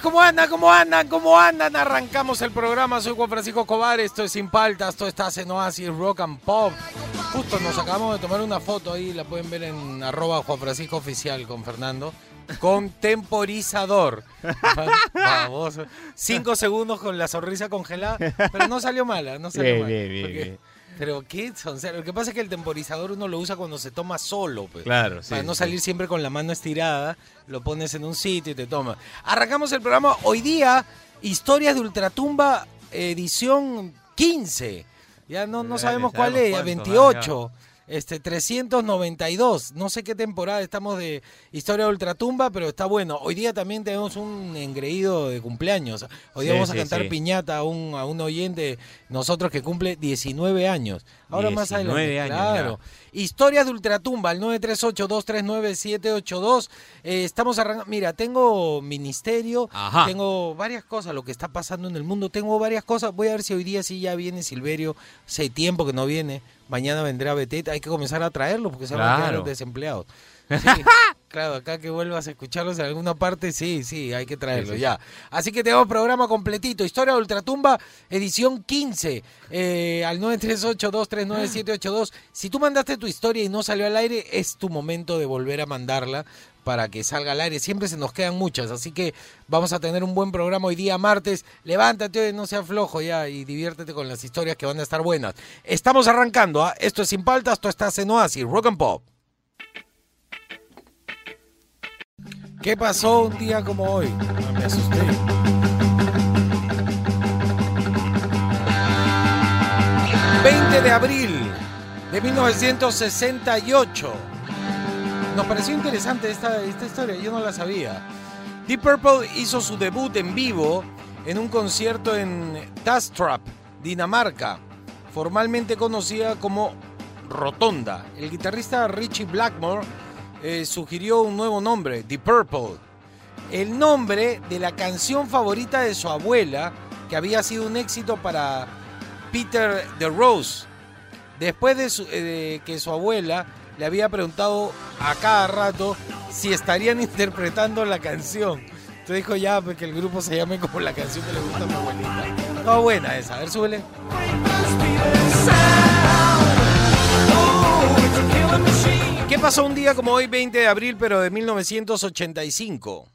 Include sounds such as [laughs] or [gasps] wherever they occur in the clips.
¿Cómo andan? ¿Cómo andan? ¿Cómo andan? Arrancamos el programa, soy Juan Francisco Escobar, esto es Sin Paltas, esto está en Oasis Rock and Pop. Justo nos acabamos de tomar una foto ahí, la pueden ver en arroba Juan Francisco Oficial con Fernando. Con temporizador. Baboso. [laughs] Cinco segundos con la sonrisa congelada, pero no salió mala, no salió Bien, mal. bien, bien, bien. Pero qué son, lo que pasa es que el temporizador uno lo usa cuando se toma solo, pues. Claro, sí, Para no sí. salir siempre con la mano estirada, lo pones en un sitio y te toma. Arrancamos el programa hoy día, Historias de Ultratumba, edición 15. Ya no, no sabemos cuál es, cuánto, 28. Este, 392. No sé qué temporada estamos de Historia de Ultratumba, pero está bueno. Hoy día también tenemos un engreído de cumpleaños. Hoy día Sí, vamos a sí, cantar sí. piñata a un, a un oyente, nosotros que cumple 19 años. Ahora más 19 adelante. años, claro. Historias de Ultratumba, al 938-239-782. Eh, estamos arrancando. Mira, tengo ministerio, Ajá. tengo varias cosas, lo que está pasando en el mundo, tengo varias cosas. Voy a ver si hoy día sí ya viene Silverio. Hace tiempo que no viene. Mañana vendrá Beteta. Hay que comenzar a traerlo porque se van a quedar desempleados. [laughs] Sí, claro, acá que vuelvas a escucharlos en alguna parte, sí, sí, hay que traerlo Sí, sí, ya. Así que tenemos programa completito. Historia de Ultratumba, edición 15, eh, al 938-239-782. Si tú mandaste tu historia y no salió al aire, es tu momento de volver a mandarla para que salga al aire. Siempre se nos quedan muchas, así que vamos a tener un buen programa hoy día martes. Levántate, oye, no sea flojo ya y diviértete con las historias que van a estar buenas. Estamos arrancando, ¿ah? esto es Sin Paltas, esto está en Oasis, Rock and Pop. ¿Qué pasó un día como hoy? Me asusté. ...20 de abril de 1968. Nos pareció interesante esta, esta historia, yo no la sabía. Deep Purple hizo su debut en vivo en un concierto en Tastrap, Dinamarca, formalmente conocida como Rotonda. El guitarrista Richie Blackmore eh, sugirió un nuevo nombre, Deep Purple. El nombre de la canción favorita de su abuela, que había sido un éxito para Peter de Rose. Después de, su- eh, de que su abuela le había preguntado a cada rato si estarían [laughs] interpretando la canción. Entonces dijo ya pues, que el grupo se llame como la canción que le gusta a mi abuelita. No, buena esa. A ver, súbele. Pasó un día como hoy, 20 de abril, pero de 1985?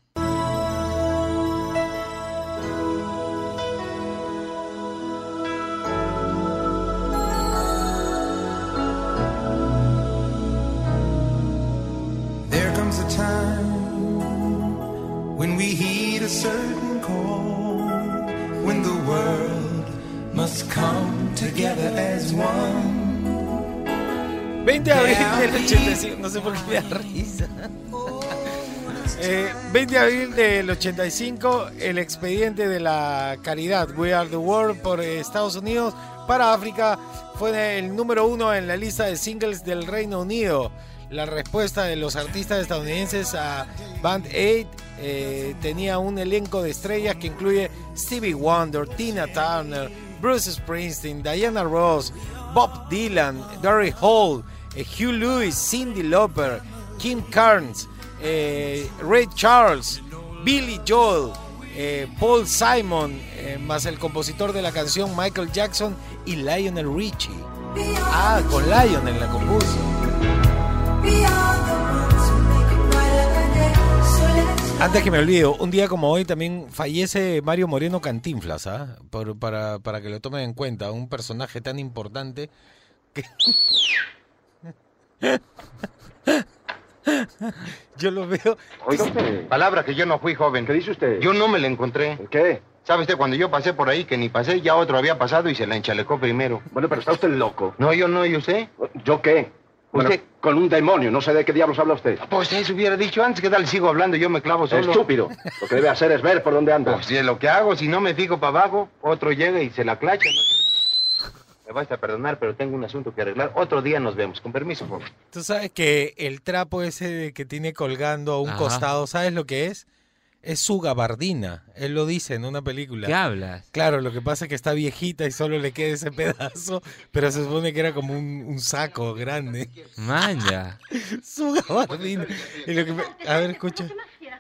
Sé por qué me da risa. [laughs] Eh, 20 de abril del 85, el expediente de la caridad We Are the World por eh, Estados Unidos para África fue el número uno en la lista de singles del Reino Unido. La respuesta de los artistas estadounidenses a Band Aid eh, tenía un elenco de estrellas que incluye Stevie Wonder, Tina Turner, Bruce Springsteen, Diana Ross, Bob Dylan, Gary Hall, eh, Hugh Lewis, Cindy Lauper, Kim Carnes, eh, Ray Charles, Billy Joel, eh, Paul Simon, eh, más el compositor de la canción Michael Jackson y Lionel Richie. Ah, con Lionel la compuso. Antes que me olvide, un día como hoy también fallece Mario Moreno Cantinflas, ¿ah? Para, para que lo tomen en cuenta, un personaje tan importante que... [laughs] Yo lo veo... Oiga usted. Palabra que yo no fui joven. ¿Qué dice usted? Yo no me la encontré. ¿Qué? ¿Sabe usted? Cuando yo pasé por ahí, que ni pasé, ya otro había pasado y se la enchalecó primero. Bueno, pero está usted loco. No, yo no, ¿y usted? ¿Yo qué? Bueno, Usted- con un demonio, no sé de qué diablos habla usted. Pues eso hubiera dicho antes, que tal sigo hablando, yo me clavo solo. Estúpido. Lo que debe hacer es ver por dónde anda. Pues si es lo que hago, si no me fijo para abajo, otro llega y se la clacha. ¿no? Me vas a perdonar, pero tengo un asunto que arreglar. Otro día nos vemos. Con permiso, joven. Tú sabes que el trapo ese que tiene colgando a un Ajá. costado, ¿sabes lo que es? Es su gabardina. Él lo dice en una película. ¿Qué hablas? Claro, lo que pasa es que está viejita y solo le queda ese pedazo, pero se supone que era como un, un saco grande. Manja. [laughs] Su gabardina. Y lo que me- A ver, escucha.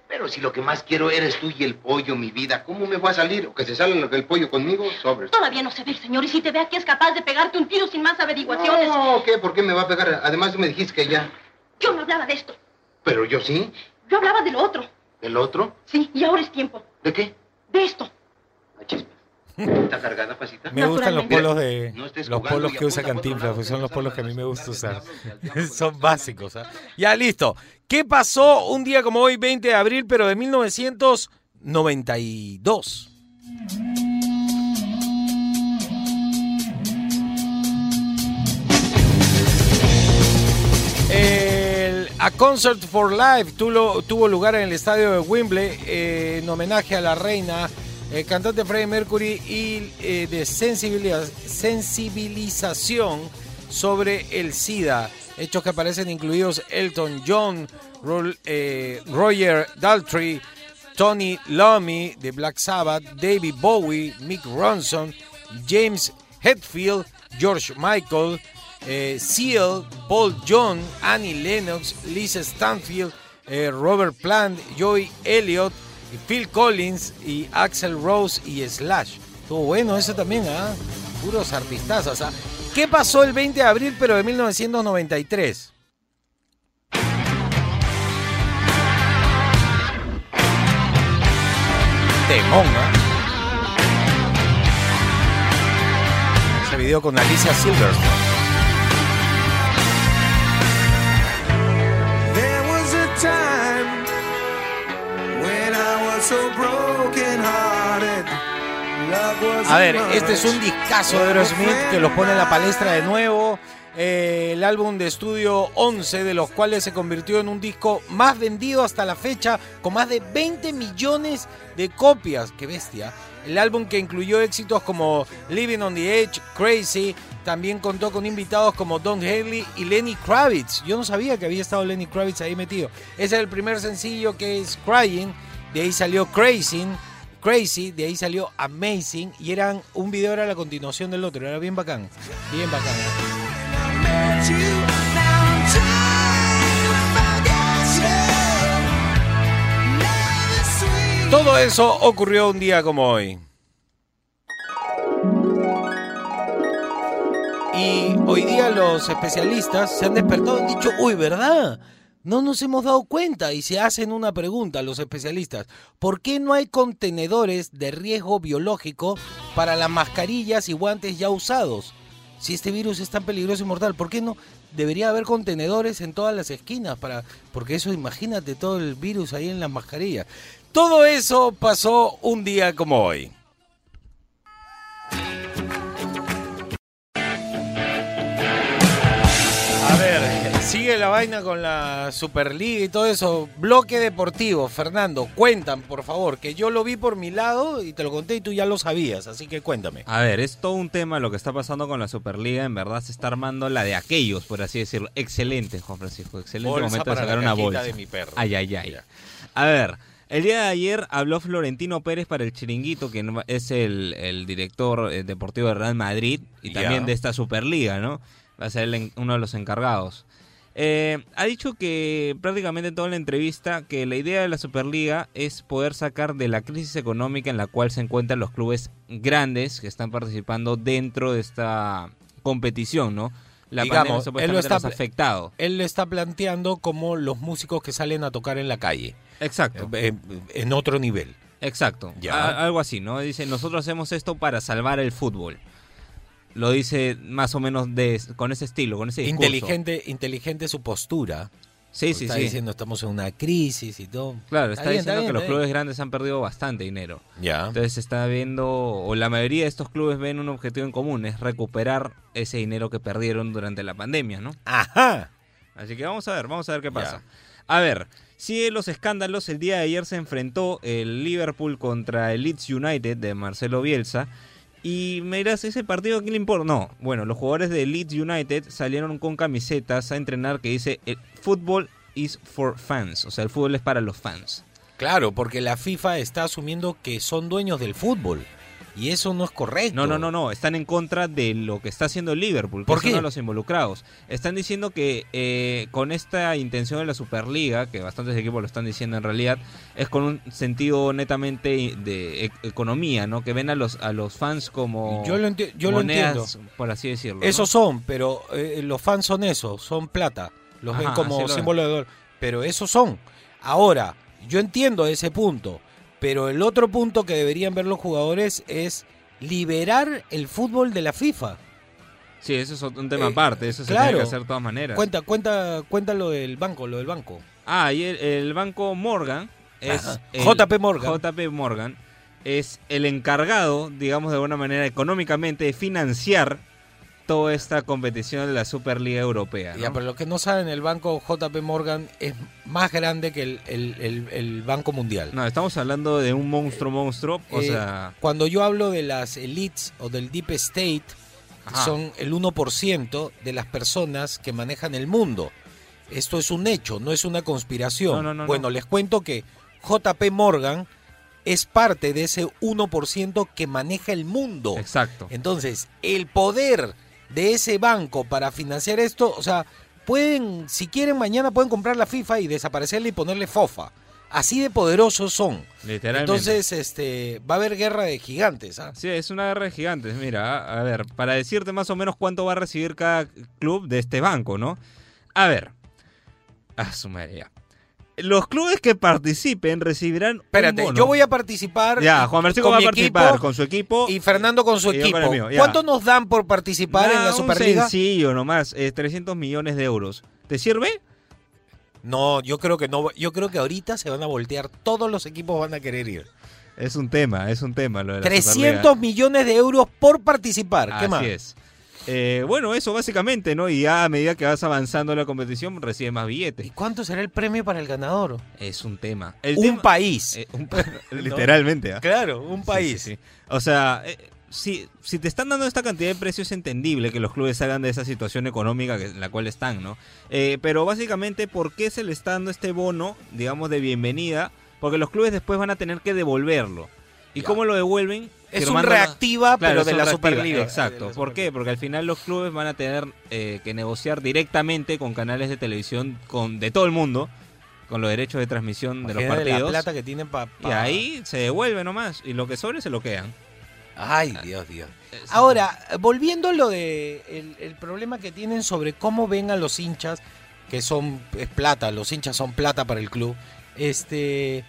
Pero si lo que más quiero eres tú y el pollo, mi vida, ¿cómo me va a salir? ¿O que se sale el pollo conmigo? Sobres. Todavía no se ve, señor, y si te ve aquí es capaz de pegarte un tiro sin más averiguaciones. No, ¿qué? ¿Por qué me va a pegar? Además, tú me dijiste que ya. Yo no hablaba de esto. Pero yo sí. Yo hablaba de lo otro. ¿El otro? Sí, y ahora es tiempo. ¿De qué? De esto. ¿Está cargada, pasita? Me gustan los polos de No los polos que usa Cantinflas, son los polos que a mí me gusta usar. [laughs] Son básicos. ¿ah? Ya listo. ¿Qué pasó un día como hoy, 20 de abril, pero de 1992? El A Concert for Life tuvo, tuvo lugar en el estadio de Wembley eh, en homenaje a la reina, el cantante Freddie Mercury y eh, de sensibiliza- sensibilización sobre el SIDA. Hechos que aparecen incluidos Elton John, eh, Roger Daltrey, Tony Lomi de Black Sabbath, David Bowie, Mick Ronson, James Hetfield, George Michael, eh, Seal, Paul John, Annie Lennox, Lisa Stanfield, Robert Plant, Joey Elliott, Phil Collins y Axel Rose y Slash. Estuvo bueno eso también, ¿ah? Puros artistazos, ¿ah? ¿Qué pasó el 20 de abril pero de 1993? Temón, ¿ah? Ese video con Alicia Silverstone. A ver, este es un discazo de Aerosmith que los pone en la palestra de nuevo. Eh, el álbum de estudio 11, de los cuales se convirtió en un disco más vendido hasta la fecha, con más de 20 millones de copias. ¡Qué bestia! El álbum que incluyó éxitos como Living on the Edge, Crazy, también contó con invitados como Don Haley y Lenny Kravitz. Yo no sabía que había estado Lenny Kravitz ahí metido. Ese es el primer sencillo que es Crying, de ahí salió Crazy. Crazy, de ahí salió Amazing y eran un video era la continuación del otro, era bien bacán, bien bacán. Sweet. Todo eso ocurrió un día como hoy. Y hoy día los especialistas se han despertado y han dicho, uy, ¿verdad? No nos hemos dado cuenta y se hacen una pregunta los especialistas. ¿Por qué no hay contenedores de riesgo biológico para las mascarillas y guantes ya usados? Si este virus es tan peligroso y mortal, ¿por qué no debería haber contenedores en todas las esquinas? para Porque eso, imagínate todo el virus ahí en las mascarillas. Todo eso pasó un día como hoy. Sigue la vaina con la Superliga y todo eso. Bloque deportivo, Fernando, cuentan, por favor, que yo lo vi por mi lado y te lo conté y tú ya lo sabías, así que cuéntame. A ver, es todo un tema lo que está pasando con la Superliga. En verdad se está armando la de aquellos, por así decirlo. Excelente, Juan Francisco. Excelente Bolsa momento de sacar la una bolsa. de mi perro. Ay, ay, ay. A ver, el día de ayer habló Florentino Pérez para el Chiringuito, que es el, el director eh, deportivo de Real Madrid y también de esta Superliga, ¿no? Va a ser el uno de los encargados. Eh, ha dicho que prácticamente en toda la entrevista que la idea de la Superliga es poder sacar de la crisis económica en la cual se encuentran los clubes grandes que están participando dentro de esta competición, ¿no? La Digamos, pandemia él lo está los afectado. Él lo está planteando como los músicos que salen a tocar en la calle, Exacto. eh, en otro nivel. Exacto, Ya. A- algo así, ¿no? Dice, nosotros hacemos esto para salvar el fútbol. Lo dice más o menos de, con ese estilo, con ese discurso. Inteligente, inteligente su postura. Sí, sí, está sí. diciendo estamos en una crisis y todo. Claro, está, bien, diciendo bien, que los clubes grandes han perdido bastante dinero. Ya. Entonces se está viendo, o la mayoría de estos clubes ven un objetivo en común, es recuperar ese dinero que perdieron durante la pandemia, ¿no? Ajá. Así que vamos a ver, vamos a ver qué Ya. pasa. A ver, sigue los escándalos. El día de ayer se enfrentó el Liverpool contra el Leeds United de Marcelo Bielsa. Y me ¿ese partido a quién le importa? No, bueno, los jugadores de Leeds United salieron con camisetas a entrenar que dice "El fútbol is for fans, o sea, el fútbol es para los fans. Claro, porque la FIFA está asumiendo que son dueños del fútbol. Y eso no es correcto. No, no, no, no, están en contra de lo que está haciendo el Liverpool, ¿Por qué? uno de los involucrados. Están diciendo que eh, con esta intención de la Superliga, que bastantes equipos lo están diciendo en realidad, es con un sentido netamente de e- economía, ¿no? Que ven a los a los fans como Yo lo, enti- yo lo entiendo. por así decirlo. ¿no? Esos son, pero eh, los fans son eso, son plata. Los ven como ven. símbolo de dólar. Pero esos son. Ahora, yo entiendo ese punto. Pero el otro punto que deberían ver los jugadores es liberar el fútbol de la FIFA. Sí, eso es un tema Eh, aparte, eso se claro. tiene que hacer de todas maneras. Cuenta, cuenta, cuenta lo del banco, lo del banco. Ah, y el, el banco Morgan es el- JP Morgan. JP Morgan es el encargado, digamos de alguna manera económicamente, de financiar toda esta competición de la Superliga Europea. ¿no? Ya, pero los que no saben, el banco JP Morgan es más grande que el, el- el- el Banco Mundial. No, estamos hablando de un monstruo monstruo, o Eh, sea, Cuando yo hablo de las elites o del deep state, Ajá. son el 1% de las personas que manejan el mundo. Esto es un hecho, no es una conspiración. No, no, no, bueno, no. les cuento que JP Morgan es parte de ese 1% que maneja el mundo. exacto. Entonces, el poder de ese banco para financiar esto, o sea, pueden, si quieren mañana pueden comprar la FIFA y desaparecerle y ponerle FOFA. Así de poderosos son. Literalmente. Entonces, este, va a haber guerra de gigantes. ¿ah? Sí, es una guerra de gigantes. Mira, a ver, para decirte más o menos cuánto va a recibir cada club de este banco, ¿no? A ver. A su. Los clubes que participen recibirán. un Espérate, bono. yo voy a participar. Ya, Juan con va a participar equipo con su equipo. Y Fernando con su con equipo. mío. ¿Cuánto nos dan por participar en la un Superliga? sencillo nomás, eh, 300 millones de euros. ¿Te sirve? No, yo creo que no. Yo creo que ahorita se van a voltear. Todos los equipos van a querer ir. Es un tema, es un tema lo de la 300 millones de euros por participar. Superliga. ¿Qué más? Así es. Eh, bueno, eso básicamente, ¿no? Y ya a medida que vas avanzando en la competición, recibes más ¿Y billetes. cuánto será el premio para el ganador? Es un tema. El un tema- país. eh, un pa- [laughs] Literalmente, ¿ah? Claro, un país. sí, sí. O sea, eh, si, si te están dando esta cantidad de precios es entendible que los clubes salgan de esa situación económica que- en la cual están, ¿no? Pero básicamente, ¿por qué se le está dando este bono, digamos, de bienvenida? Porque los clubes después van a tener que devolverlo. ¿Y Ya. cómo lo devuelven? Es un reactiva, Claro, pero de la reactiva, Superliga. Exacto. ¿Por qué? Porque al final los clubes van a tener eh, que negociar directamente con canales de televisión con de todo el mundo, con los derechos de transmisión de los la partidos. plata que tienen. Y ahí se devuelve nomás. Y lo que sobre se lo quedan. Ay, Dios, Dios. Ahora, volviendo a lo de el, el problema que tienen sobre cómo ven a los hinchas, que son es plata, los hinchas son plata para el club. Este,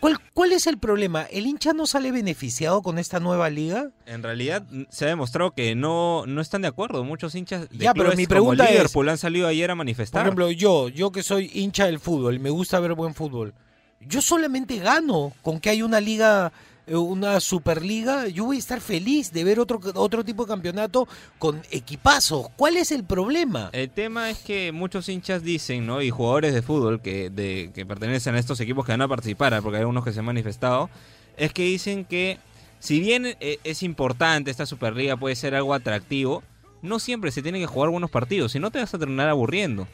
¿cuál, cuál es el problema? ¿El hincha no sale beneficiado con esta nueva liga? En realidad se ha demostrado que no, no están de acuerdo. Muchos hinchas de Ya, pero mi como pregunta es- Liverpool han salido ayer a Por manifestar. ejemplo, yo, yo que soy hincha del fútbol, me gusta ver buen fútbol. Yo solamente gano con que hay una liga, una superliga. Yo voy a estar feliz de ver otro, otro tipo de campeonato con equipazos. ¿Cuál es el problema? El tema es que muchos hinchas dicen, ¿no? Y jugadores de fútbol que, de, que pertenecen a estos equipos que van a participar, ¿eh? porque hay algunos que se han manifestado, es que dicen que si bien eh, es importante esta Superliga, puede ser algo atractivo, no siempre se tienen que jugar buenos partidos, si no te vas a terminar aburriendo.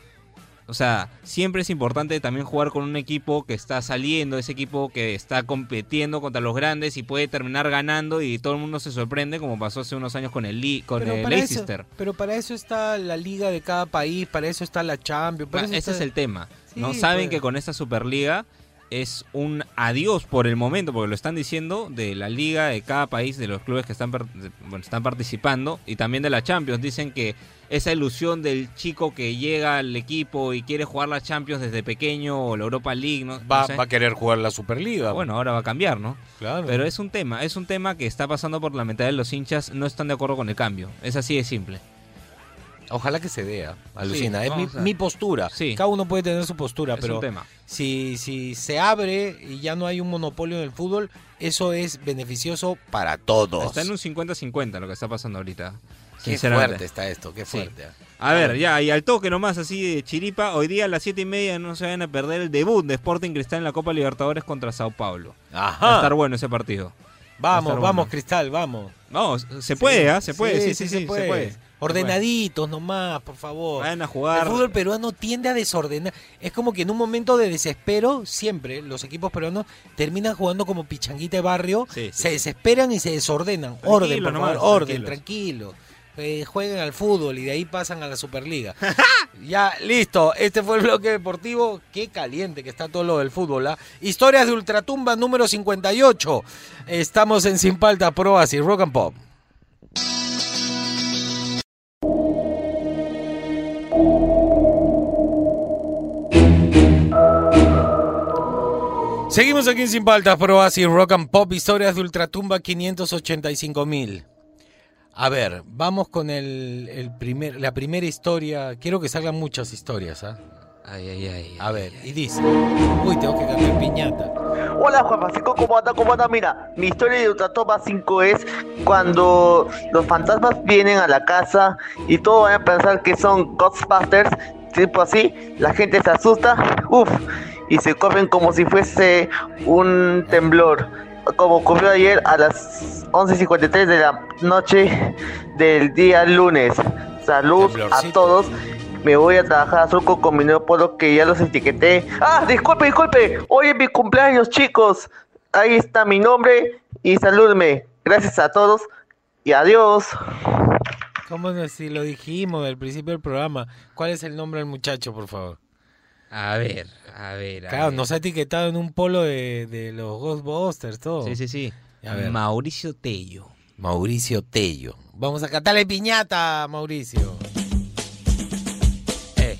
O sea, siempre es importante también jugar con un equipo que está saliendo, ese equipo que está compitiendo contra los grandes y puede terminar ganando y todo el mundo se sorprende, como pasó hace unos años con el, Lee- con el eso, Leicester. pero para eso está la liga de cada país, para eso está la Champions. para Ah, eso ese está- es el tema. no saben pues. que con esta Superliga es un adiós por el momento, porque lo están diciendo de la liga de cada país, de los clubes que están, bueno, están participando, y también de la Champions. Dicen que esa ilusión del chico que llega al equipo y quiere jugar la Champions desde pequeño o la Europa League, no, no va, sé. va a querer jugar la Superliga. Bueno, ahora va a cambiar, ¿no? claro. Pero es un tema, es un tema que está pasando por la mentalidad de los hinchas, no están de acuerdo con el cambio. Es así de simple. Ojalá que se vea, alucina. es mi, postura. Sí. Cada uno puede tener su postura, es pero tema. si, si se abre y ya no hay un monopolio en el fútbol, eso es beneficioso para todos. Está en un 50-50 lo que está pasando ahorita. Qué fuerte está esto, qué Sí. fuerte. A ver, ya, y al toque nomás, así de chiripa. Hoy día a las 7 y media no se vayan a perder el debut de Sporting Cristal en la Copa Libertadores contra Sao Paulo. Va a estar Ajá. bueno ese partido. Vamos, vamos, bueno. Cristal, vamos. No, se puede, ¿ah? Se puede, sí, sí, sí, se puede. Ordenaditos nomás, por favor. Vayan a El jugar. fútbol peruano tiende a desordenar. Es como que en un momento de desespero, siempre los equipos peruanos terminan jugando como pichanguita de barrio, Sí, sí, se sí. desesperan y se desordenan. orden, por favor, orden, tranquilo. Eh, jueguen al fútbol y de ahí pasan a la Superliga. [laughs] ya, listo. Este fue el bloque deportivo. Qué caliente que está todo lo del fútbol. ¿ah? Historias de Ultratumba número 58. Estamos en Sin Palta Pro, así Rock and Pop. Seguimos aquí en Sin Paltas, Pro así Rock and Pop, historias de Ultratumba 585 mil. A ver, vamos con el, el primer, la primera historia. Quiero que salgan muchas historias, ¿ah? Ay, ay, ay. A ver, y dice. Uy, tengo que cantar piñata. Hola Juan Francisco, ¿cómo anda? ¿Cómo anda? Mira, mi historia de Ultratoma 5 es cuando los fantasmas vienen a la casa y todos van a pensar que son Ghostbusters, tipo así, la gente se asusta, uff, y se corren como si fuese un temblor, como ocurrió ayer a las 11.53 de la noche del día lunes. Salud a todos. Me voy a trabajar a Surco con mi nuevo polo que ya los etiqueté. Ah, disculpe, disculpe. Hoy es mi cumpleaños, chicos. Ahí está mi nombre y salúdeme. Gracias a todos y adiós. ¿Cómo no? Si lo dijimos al principio del programa. ¿Cuál es el nombre del muchacho, por favor? A ver, a ver. a Claro, ver. nos ha etiquetado en un polo de, de los Ghostbusters, todo. Sí, sí, sí. A ver. Mauricio Tello. Mauricio Tello. Vamos a cantarle piñata, Mauricio. Eh.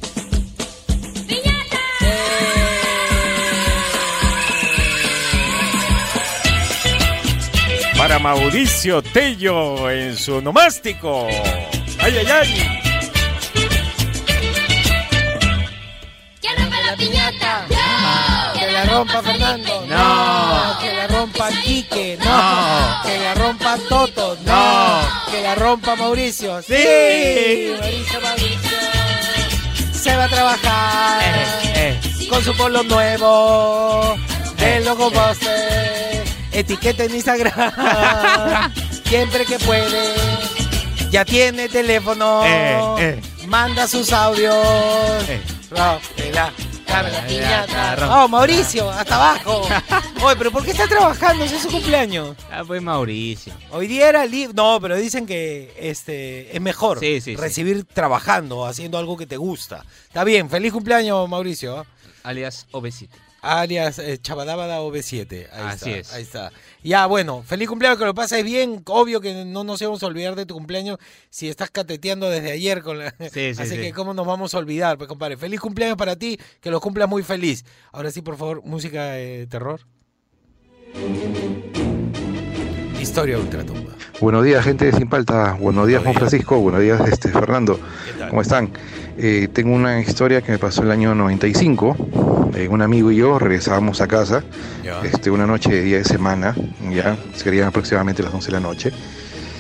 Para Mauricio Tello en su nomástico. ¡Ay, ay, ay! Rompa Fernando. No. Que la rompa Quique. No. Que la rompa Toto. No. Que la rompa Mauricio. Sí. Mauricio, Mauricio. Se va a trabajar Eh, con su polo nuevo. De logo Etiqueta en Instagram. [laughs] Siempre que puede. Ya tiene teléfono. Eh, eh. Manda sus audios. Eh. Carga piñata. Oh, Mauricio, hasta abajo. [laughs] Oye, pero ¿por qué está trabajando? Es su cumpleaños. Ah, pues Mauricio. Hoy día era libre. No, pero dicen que este es mejor Sí, sí, sí. recibir trabajando, haciendo algo que te gusta. Está bien, feliz cumpleaños, Mauricio. Alias Obesity. Alias eh, Chabadabada OB7. Ahí Así está, es. Ahí está. Ya, bueno, feliz cumpleaños, que lo pases bien. Obvio que no nos íbamos a olvidar de tu cumpleaños si estás cateteando desde ayer con la... Sí, sí, [laughs] Así sí. que cómo nos vamos a olvidar, pues compadre. Feliz cumpleaños para ti, que lo cumplas muy feliz. Ahora sí, por favor, música de terror. Historia ultratumba. Buenos días, gente de Sin Palta. Buenos días, Juan días. Francisco. Buenos días, este, Fernando. ¿Qué tal? ¿Cómo están? Eh, tengo una historia que me pasó el año 95. Eh, un amigo y yo regresábamos a casa este, una noche de día de semana, ya serían aproximadamente las 11 de la noche.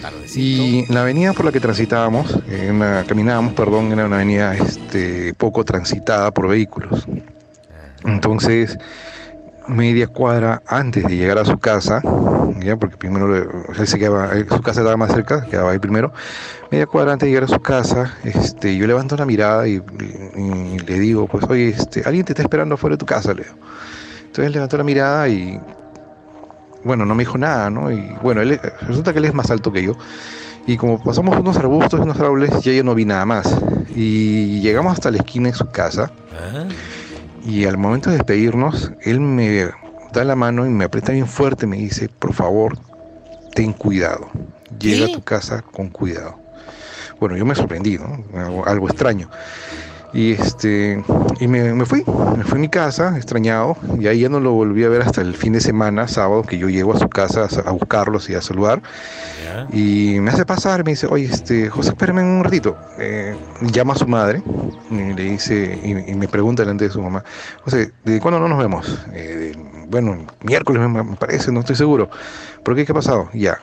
tardecito. Y la avenida por la que transitábamos, eh, una- caminábamos, perdón, era una avenida este, poco transitada por vehículos. Entonces, media cuadra antes de llegar a su casa, ya porque primero él se quedaba, él- su casa estaba más cerca, quedaba ahí primero. Media cuadra antes de llegar a su casa, este, yo levanto la mirada y, le digo, pues, oye, este, alguien te está esperando fuera de tu casa, Leo. Entonces levantó la mirada y bueno, no me dijo nada, ¿no? Y bueno, él, resulta que él es más alto que yo. Y como pasamos unos arbustos y unos árboles, ya yo no vi nada más. Y llegamos hasta la esquina de su casa. Ah, Y al momento de despedirnos, él me da la mano y me aprieta bien fuerte. Me dice, por favor, ten cuidado. Llega a tu casa con cuidado. Bueno, yo me sorprendí, ¿no? Algo, algo extraño. Y este y me, me fui, me fui a mi casa, extrañado, y ahí ya no lo volví a ver hasta el fin de semana, sábado, que yo llego a su casa a, buscarlos y a saludar. Y me hace pasar, me dice, oye, este, José, espérame un ratito. Eh, llama a su madre y le dice, y, y me pregunta delante de su mamá, José, ¿de cuándo no nos vemos? "Eh, de- bueno, miércoles me, me parece, no estoy seguro. ¿Por qué? ¿Qué ha pasado? Ya.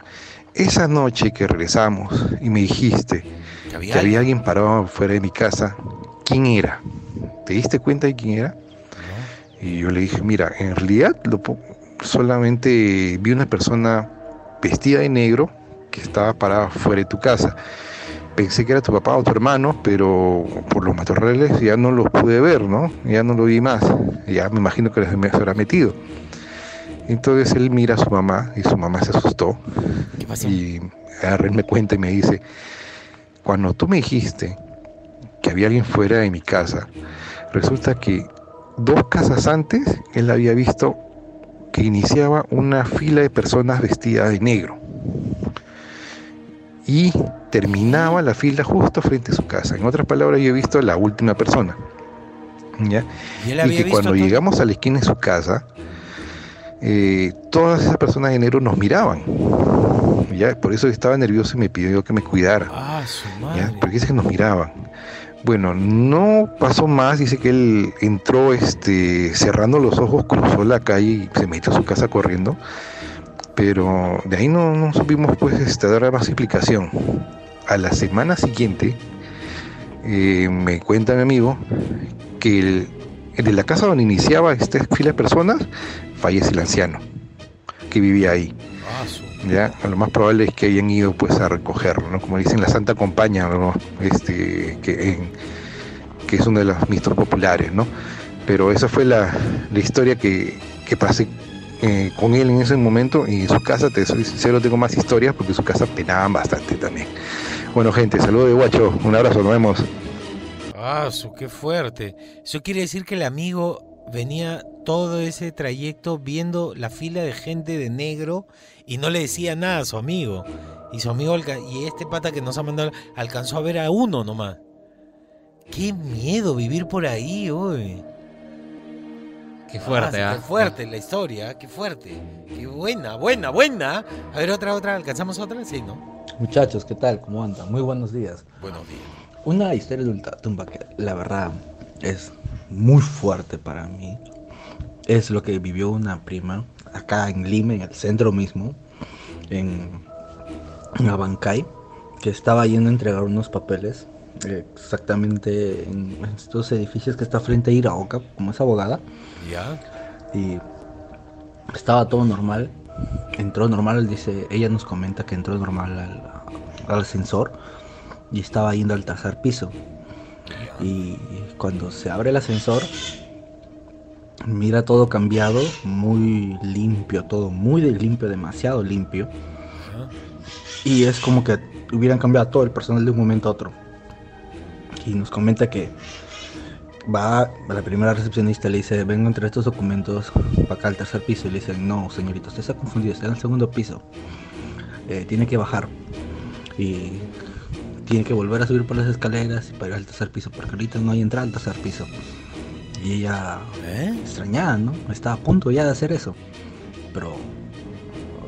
Esa noche que regresamos y me dijiste Que había que había alguien parado fuera de mi casa, ¿quién era? ¿Te diste cuenta de quién era? Y yo le dije, mira, en realidad lo solamente vi una persona vestida de negro que estaba parada fuera de tu casa. Pensé que era tu papá o tu hermano, pero por los matorrales ya no los pude ver, ¿no? Ya no lo vi más. Ya me imagino que se me habrá metido. Entonces él mira a su mamá y su mamá se asustó. ¿Qué pasó? Y me cuenta y me dice, cuando tú me dijiste que había alguien fuera de mi casa, resulta que dos casas antes él había visto que iniciaba una fila de personas vestidas de negro. Y terminaba la fila justo frente a su casa. En otras palabras, yo he visto a la última persona. ¿ya? Y que cuando llegamos a la esquina de su casa, eh, todas esas personas de negro nos miraban. ¿ya? Por eso estaba nervioso y me pidió que me cuidara. Ah, su ¿ya? madre. Porque dice que nos miraban. Bueno, no pasó más, dice que él entró este, cerrando los ojos, cruzó la calle y se metió a su casa corriendo. Pero de ahí no, no supimos pues este, dar más explicación. A la semana siguiente eh, me cuenta mi amigo que el, de la casa donde iniciaba esta fila de personas fallece el anciano que vivía ahí. Ya, lo más probable es que hayan ido pues a recogerlo, ¿no? Como dicen, la Santa Compañía, ¿no? Este, que, que es uno de los mitos populares, ¿no? Pero esa fue la, la historia que, que pasé eh, con él en ese momento y en su casa, te soy sincero, tengo más historias porque en su casa penaban bastante también. Bueno, gente, saludos de guacho, un abrazo, nos vemos. Ah, qué fuerte. Eso quiere decir que el amigo venía todo ese trayecto viendo la fila de gente de negro y no le decía nada a su amigo. Y su amigo, y este pata que nos ha mandado, alcanzó a ver a uno nomás. Qué miedo vivir por ahí, hoy. Qué fuerte, Ah, ¿ah? Qué fuerte la historia, qué fuerte. Qué buena, buena, buena. A ver, otra, otra. ¿Alcanzamos otra? Sí, ¿no? Muchachos, ¿qué tal? ¿Cómo andan? Muy buenos días. Buenos días. Una historia de ultratumba que la verdad es muy fuerte para mí. Es lo que vivió una prima acá en Lima, en el centro mismo, en, en Abancay, que estaba yendo a entregar unos papeles eh, exactamente en estos edificios que está frente a Iraoka, como es abogada. Ya. Y estaba todo normal. Entró normal, dice, ella nos comenta que entró normal al, al ascensor y estaba yendo al tercer piso. Y cuando se abre el ascensor, mira todo cambiado, muy limpio, todo muy de limpio, demasiado limpio. Y es como que hubieran cambiado todo el personal de un momento a otro. Y nos comenta que va a la primera recepcionista le dice, vengo entre estos documentos para acá al tercer piso. Y le dicen, no, señorita, usted está confundido, está en el segundo piso. Eh, tiene que bajar. Y tiene que volver a subir por las escaleras y para ir al tercer piso, porque ahorita no hay entrada al tercer piso. Y ella, extrañada, ¿no? Está a punto ya de hacer eso. Pero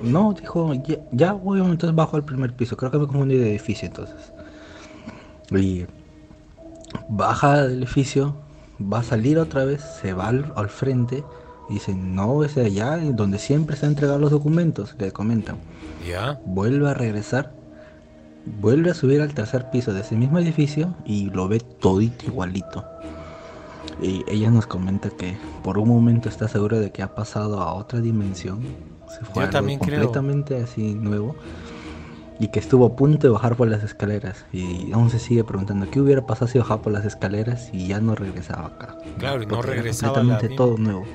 no, dijo, ya, ya voy, entonces bajo al primer piso. Creo que me confundí de edificio entonces. Y baja del edificio, va a salir otra vez, se va al, al frente dice, no, es allá, donde siempre se han entregado los documentos, le comentan. Ya. Vuelve a regresar, vuelve a subir al tercer piso de ese mismo edificio y lo ve todito igualito. Y ella nos comenta que por un momento está segura de que ha pasado a otra dimensión. Se fue Yo algo también creo. completamente así nuevo. Y que estuvo a punto de bajar por las escaleras. Y aún se sigue preguntando qué hubiera pasado si bajaba por las escaleras y ya no regresaba acá. Claro, y no era regresaba la completamente todo nuevo.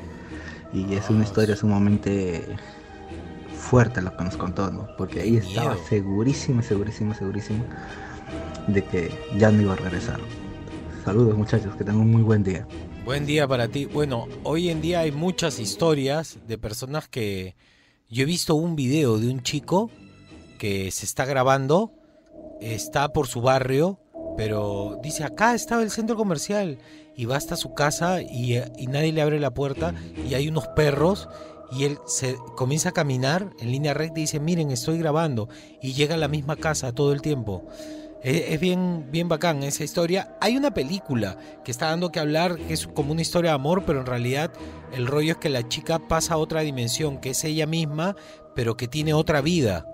Y es una historia sumamente fuerte lo que nos contó, ¿no? Porque ahí estaba miedo. segurísima, segurísima, segurísima de que ya no iba a regresar. Saludos muchachos, que tengan un muy buen día. Buen día para ti. Bueno, hoy en día hay muchas historias de personas que... Yo he visto un video de un chico que se está grabando, está por su barrio, pero dice, acá estaba el centro comercial, y va hasta su casa y, eh, y nadie le abre la puerta, y hay unos perros, y él se comienza a caminar en línea recta y dice, miren, estoy grabando, y llega a la misma casa todo el tiempo. Es, es bien, bien bacán esa historia. Hay una película que está dando que hablar, que es como una historia de amor, pero en realidad el rollo es que la chica pasa a otra dimensión, que es ella misma, pero que tiene otra vida.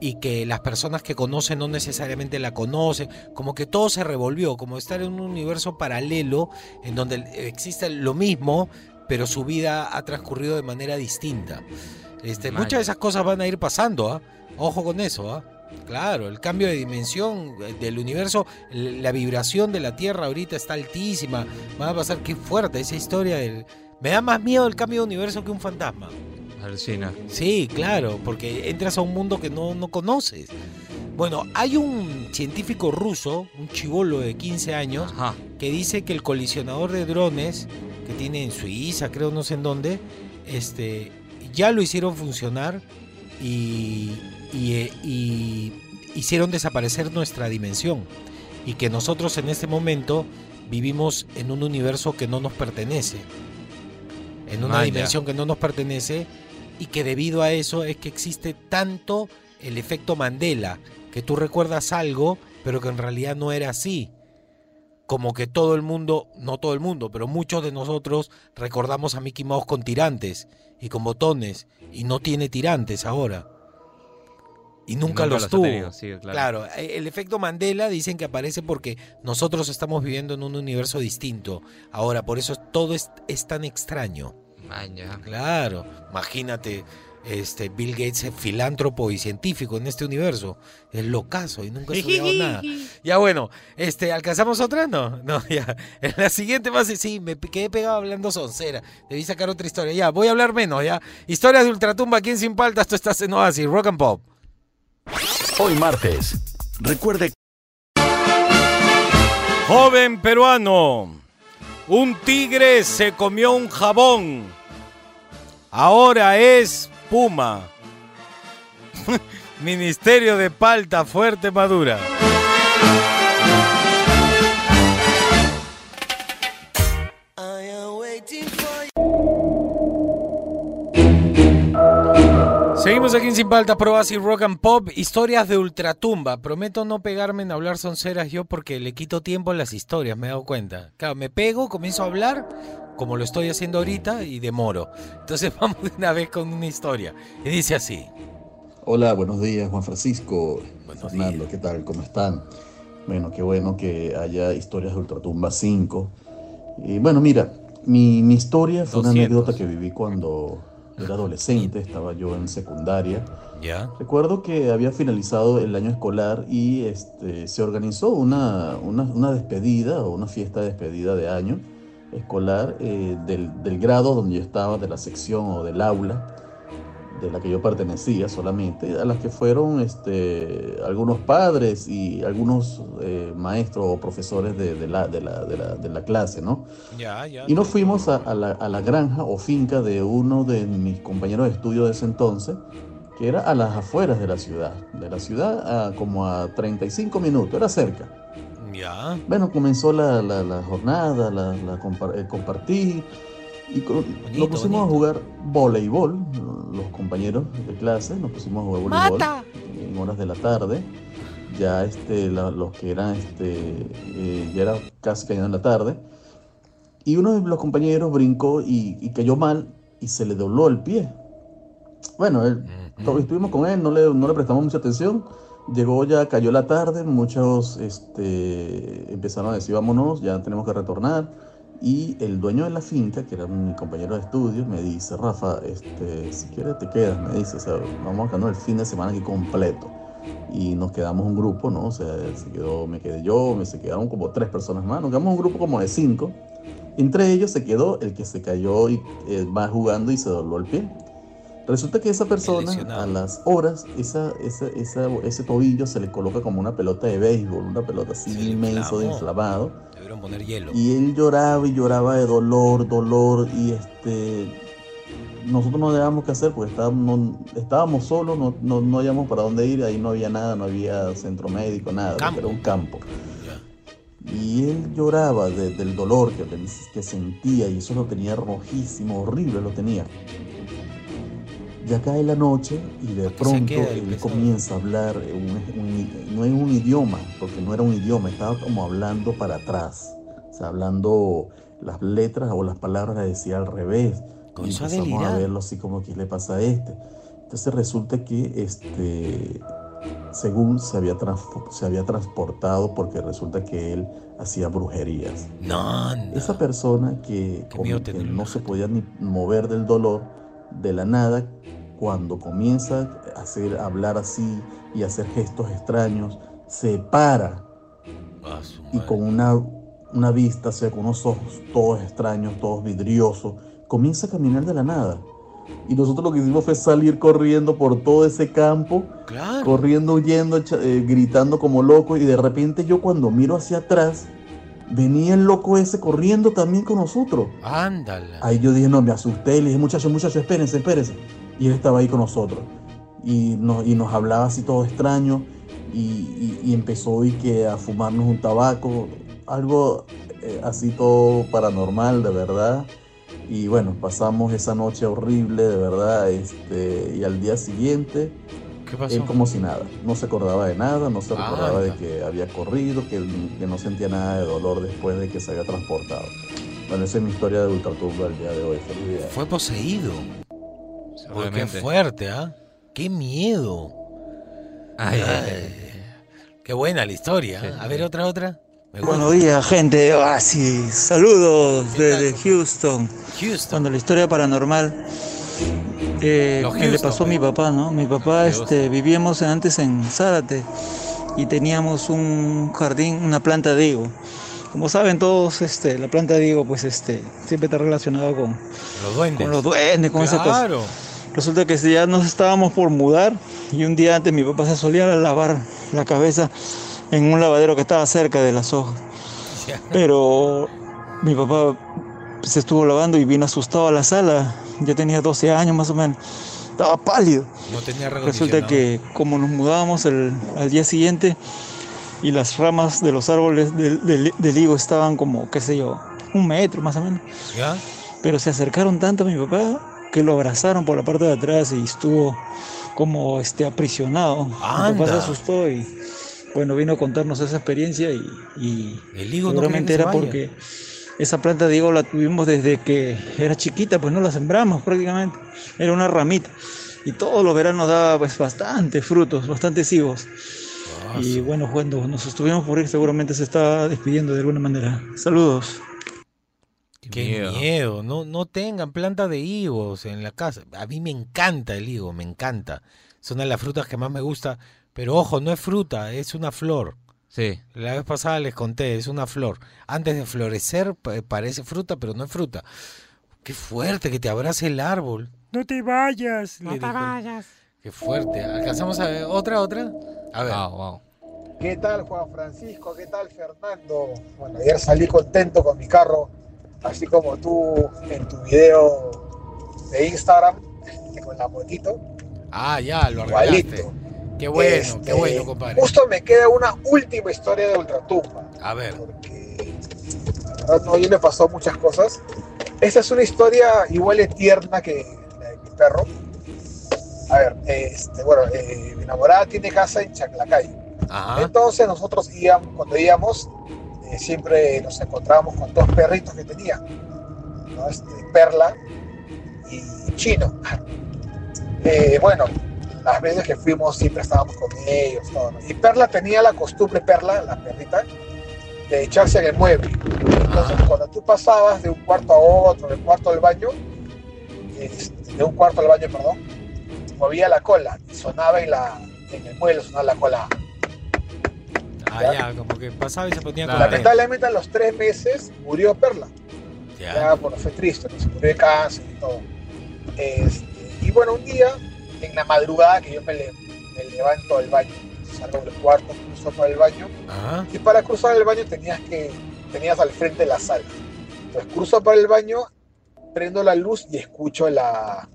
Y que las personas que conocen no necesariamente la conocen, como que todo se revolvió, como estar en un universo paralelo en donde existe lo mismo, pero su vida ha transcurrido de manera distinta. Este, muchas de esas cosas van a ir pasando, ¿ah? Ojo con eso, ¿ah? Claro, el cambio de dimensión eh, del universo, la vibración de la Tierra ahorita está altísima. Va a pasar, qué fuerte esa historia del... Me da más miedo el cambio de universo que un fantasma. Sí, claro, porque entras a un mundo que no, no conoces. Bueno, hay un científico ruso, un chivolo de 15 años, Ajá. que dice que el colisionador de drones que tiene en Suiza, creo no sé en dónde, este, ya lo hicieron funcionar y, y, eh, y hicieron desaparecer nuestra dimensión. Y que nosotros en este momento vivimos en un universo que no nos pertenece. En una dimensión que no nos pertenece y que debido a eso es que existe tanto el efecto Mandela, que tú recuerdas algo, pero que en realidad no era así. Como que todo el mundo, no todo el mundo, pero muchos de nosotros recordamos a Mickey Mouse con tirantes y con botones, y no tiene tirantes ahora. Y nunca, los tuvo. tenido, sí, claro. Claro, eh, el efecto Mandela dicen que aparece porque nosotros estamos viviendo en un universo distinto. Ahora, por eso todo es, es tan extraño. Claro, imagínate, este Bill Gates es filántropo y científico en este universo. Es locazo y nunca ha estudiado [laughs] nada. Ya bueno, este, ¿alcanzamos otra? No, no, [laughs] ya. En la siguiente más, sí, me quedé pegado hablando soncera. Debí sacar otra historia. Ya, voy a hablar menos, ya. Historias de Ultratumba aquí en Sin Paltas, tú estás en Oasis, Rock and Pop. Hoy martes. Recuerde Joven peruano, un tigre se comió un jabón. Ahora es Puma. [laughs] Ministerio de Palta Fuerte Madura. Seguimos aquí en Sin Paltas, Probas y Rock and Pop, historias de ultratumba. Prometo no pegarme en hablar sonceras yo porque le quito tiempo a las historias, me he dado cuenta. Claro, me pego, comienzo a hablar, como lo estoy haciendo ahorita, y demoro. Entonces [laughs] vamos de una vez con una historia. Y dice así. Hola, buenos días, Juan Francisco. Fernando, ¿qué tal? ¿Cómo están? Bueno, qué bueno que haya historias de Ultratumba 5. Y bueno, mira, mi, mi historia fue una 200. anécdota que viví cuando era adolescente, estaba yo en secundaria. ¿Ya? Recuerdo que había finalizado el año escolar y este, se organizó una, una, una despedida o una fiesta de despedida de año escolar eh, del, del grado donde yo estaba, de la sección o del aula de la que yo pertenecía solamente, a las que fueron este, algunos padres y algunos eh, maestros o profesores de, de la, de, la, de, la, de la clase, ¿no? Ya, ya. Y nos fuimos a, a la, a la granja o finca de uno de mis compañeros de estudio de ese entonces, que era a las afueras de la ciudad. De la ciudad a como a 35 minutos, era cerca. Ya. Bueno, comenzó la, jornada, la, la compa- el compartir, y nos pusimos a jugar voleibol, los compañeros de clase, nos pusimos a jugar voleibol ¡Mata! en horas de la tarde. Ya este, la- los que eran, este, eh, ya era casi cayendo en la tarde. Y uno de los compañeros brincó y, y cayó mal y se le dobló el pie. Bueno, él- estuvimos con él, no le, no le prestamos mucha atención. Llegó ya, cayó la tarde, muchos este, empezaron a decir vámonos, ya tenemos que retornar. Y el dueño de la finca, que era mi compañero de estudio, me dice, Rafa, este, si quieres te quedas, me dice, o sea, vamos a quedarnos el fin de semana aquí completo. Y nos quedamos un grupo, ¿no? O sea, se quedó, me quedé yo, me se quedaron como tres personas más, nos quedamos un grupo como de cinco. Entre ellos se quedó el que se cayó y eh, va jugando y se dobló el pie. Resulta que esa persona, a las horas, esa, esa, esa- ese tobillo se le coloca como una pelota de béisbol, una pelota así inmenso de inflamado. Debieron poner hielo. Y él lloraba y lloraba de dolor, dolor, y este nosotros no sabíamos qué hacer porque estábamos, no- estábamos solos, no, no, no habíamos para dónde ir, ahí no había nada, no había centro médico, nada, era un campo. Y él lloraba de- del dolor que, que sentía y eso lo tenía rojísimo, horrible lo tenía. Ya cae la noche y de pronto él comienza a hablar, un- un- no es un idioma, porque no era un idioma, estaba como hablando para atrás, o sea, hablando las letras o las palabras las decía al revés. Comenzó y a empezamos a delirar. verlo así como que le pasa a este. Entonces resulta que este, según se había, se había transportado porque resulta que él hacía brujerías. No, Esa persona que, como que no se podía ni mover del dolor, de la nada cuando comienza a hacer, a hablar así y a hacer gestos extraños, se para y con una, una vista, o sea, con unos ojos todos extraños, todos vidriosos, comienza a caminar de la nada. Y nosotros lo que hicimos fue salir corriendo por todo ese campo, corriendo, huyendo, eh, gritando como loco. Y de repente yo cuando miro hacia atrás, venía el loco ese corriendo también con nosotros. Ándala. Ahí yo dije, no, me asusté le dije, muchachos, muchachos, espérense, espérense. Y él estaba ahí con nosotros. Y nos, y nos hablaba así todo extraño. Y, y- y empezó y que a fumarnos un tabaco. Algo eh, así todo paranormal, de verdad. Y bueno, pasamos esa noche horrible, de verdad. Este, y al día siguiente, ¿Qué pasó? él como si nada. No se acordaba de nada, no se Ah, recordaba de que había corrido, que, que no sentía nada de dolor después de que se había transportado. Bueno, esa es mi historia de Ultratumba el día de hoy. Feliz día. Fue poseído. Uy, qué fuerte, ¿ah? Qué miedo. Ay, ay, Ay, Qué buena la historia. ¿ah? A ver, otra, otra. Buenos días, gente de Oasis. Saludos desde Houston. Houston. Cuando la historia paranormal eh, Los me le pasó a mi papá, ¿no? Mi papá, este, vivíamos antes en Zárate y teníamos un jardín, una planta de higo. Como saben todos, este, la planta de higo, pues, este, siempre está relacionado con, Los duendes. con los duendes, con esas cosas. Claro. Resulta que ya nos estábamos por mudar y un día antes mi papá se solía lavar la cabeza en un lavadero que estaba cerca de las hojas. Pero mi papá se estuvo lavando y vino asustado a la sala. Ya tenía 12 años más o menos. Estaba pálido. No tenía Resulta que como nos mudábamos el- al día siguiente y las ramas de los árboles del, del- del higo estaban como, qué sé yo, un metro más o menos. ¿Ya? Pero se acercaron tanto a mi papá que lo abrazaron por la parte de atrás y estuvo como este aprisionado. Mi papá se Anda. asustó y bueno, vino a contarnos esa experiencia y, y El higo no seguramente que era se vaya. Esa planta de higo la tuvimos desde que era chiquita, pues no la sembramos prácticamente. Era una ramita. Y todos los veranos daba pues bastantes frutos, bastantes higos. Ah, Y bueno, cuando nos estuvimos por ir seguramente se está despidiendo de alguna manera. Saludos. Qué miedo. No, no tengan plantas de higos en la casa. A mí me encanta el higo, me encanta. Es una de las frutas que más me gusta. Pero ojo, no es fruta, es una flor. Sí. La vez pasada les conté, es una flor. Antes de florecer pa- parece fruta, pero no es fruta. Qué fuerte que te abrace el árbol. No te vayas. le dijo. Qué fuerte. ¿Alcanzamos a ver otra, otra? A ver. ¿Qué tal Juan Francisco? ¿Qué tal Fernando? Bueno, ayer salí contento con mi carro, así como tú en tu video de Instagram, con la motito. Ah, ya, lo Igualito. Qué bueno, qué Este, bueno, compadre. Justo me queda una última historia de Ultratumba. A ver. La verdad, no, yo me pasó muchas cosas. Esta es una historia igual de tierna que la de mi perro. A ver, este, bueno, eh, mi enamorada tiene casa en Chaclacay. Entonces nosotros íbamos, cuando íbamos, eh, siempre nos encontrábamos con dos perritos que tenía. ¿no? Este, Perla y Chino. [laughs] Eh, bueno, las veces que fuimos siempre estábamos con ellos. todo, ¿no? Y Perla tenía la costumbre, Perla, la perrita, de echarse en el mueble. Entonces, cuando tú pasabas de un cuarto a otro, del cuarto al baño, este, de un cuarto al baño, perdón, movía la cola y sonaba en, la, en el mueble, sonaba la cola. Ah, ya, como que pasaba y se ponía con Lamentablemente a los tres meses murió Perla. Ya. Ya, bueno, fue triste, ¿no? se murió de cáncer y todo. Este, y bueno, un día, en la madrugada que yo me, le- me levanto al baño, salgo del cuarto, cruzo por el baño, y para cruzar el baño tenías que, tenías al frente la sala. Entonces cruzo por el baño, prendo la luz y escucho la,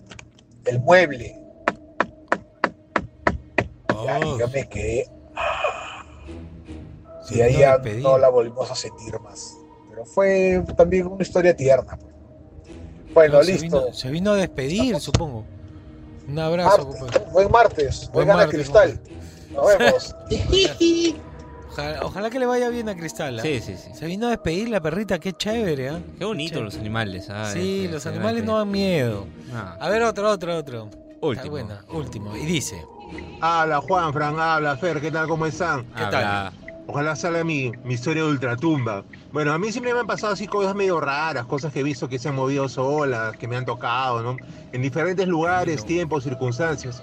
el mueble. Y ahí yo me quedé. Y ahí no ya no la volvimos a sentir más. Pero fue también una historia tierna. pues. Bueno, No, se listo. vino- Se vino, a despedir, supongo. Un abrazo, Martes, compadre. buen martes. Buen Buen a martes, Cristal. Nos vemos. [laughs] Ojalá, ojalá que le vaya bien a Cristal. ¿ah? Sí, sí, sí. Se vino a despedir la perrita, qué chévere, ¿ah? Qué bonito los animales. ah, Sí, este, los se animales no dan miedo. Ah. A ver, otro, otro, otro. Último. Está buena, último. Y dice. Habla Juan, Fran, habla Fer, ¿qué tal? ¿Cómo están? ¿Qué tal? Ojalá salga mi, mi historia de ultratumba. Bueno, a mí siempre me han pasado así cosas medio raras, cosas que he visto que se han movido solas, que me han tocado, ¿no? En diferentes lugares, tiempos, circunstancias.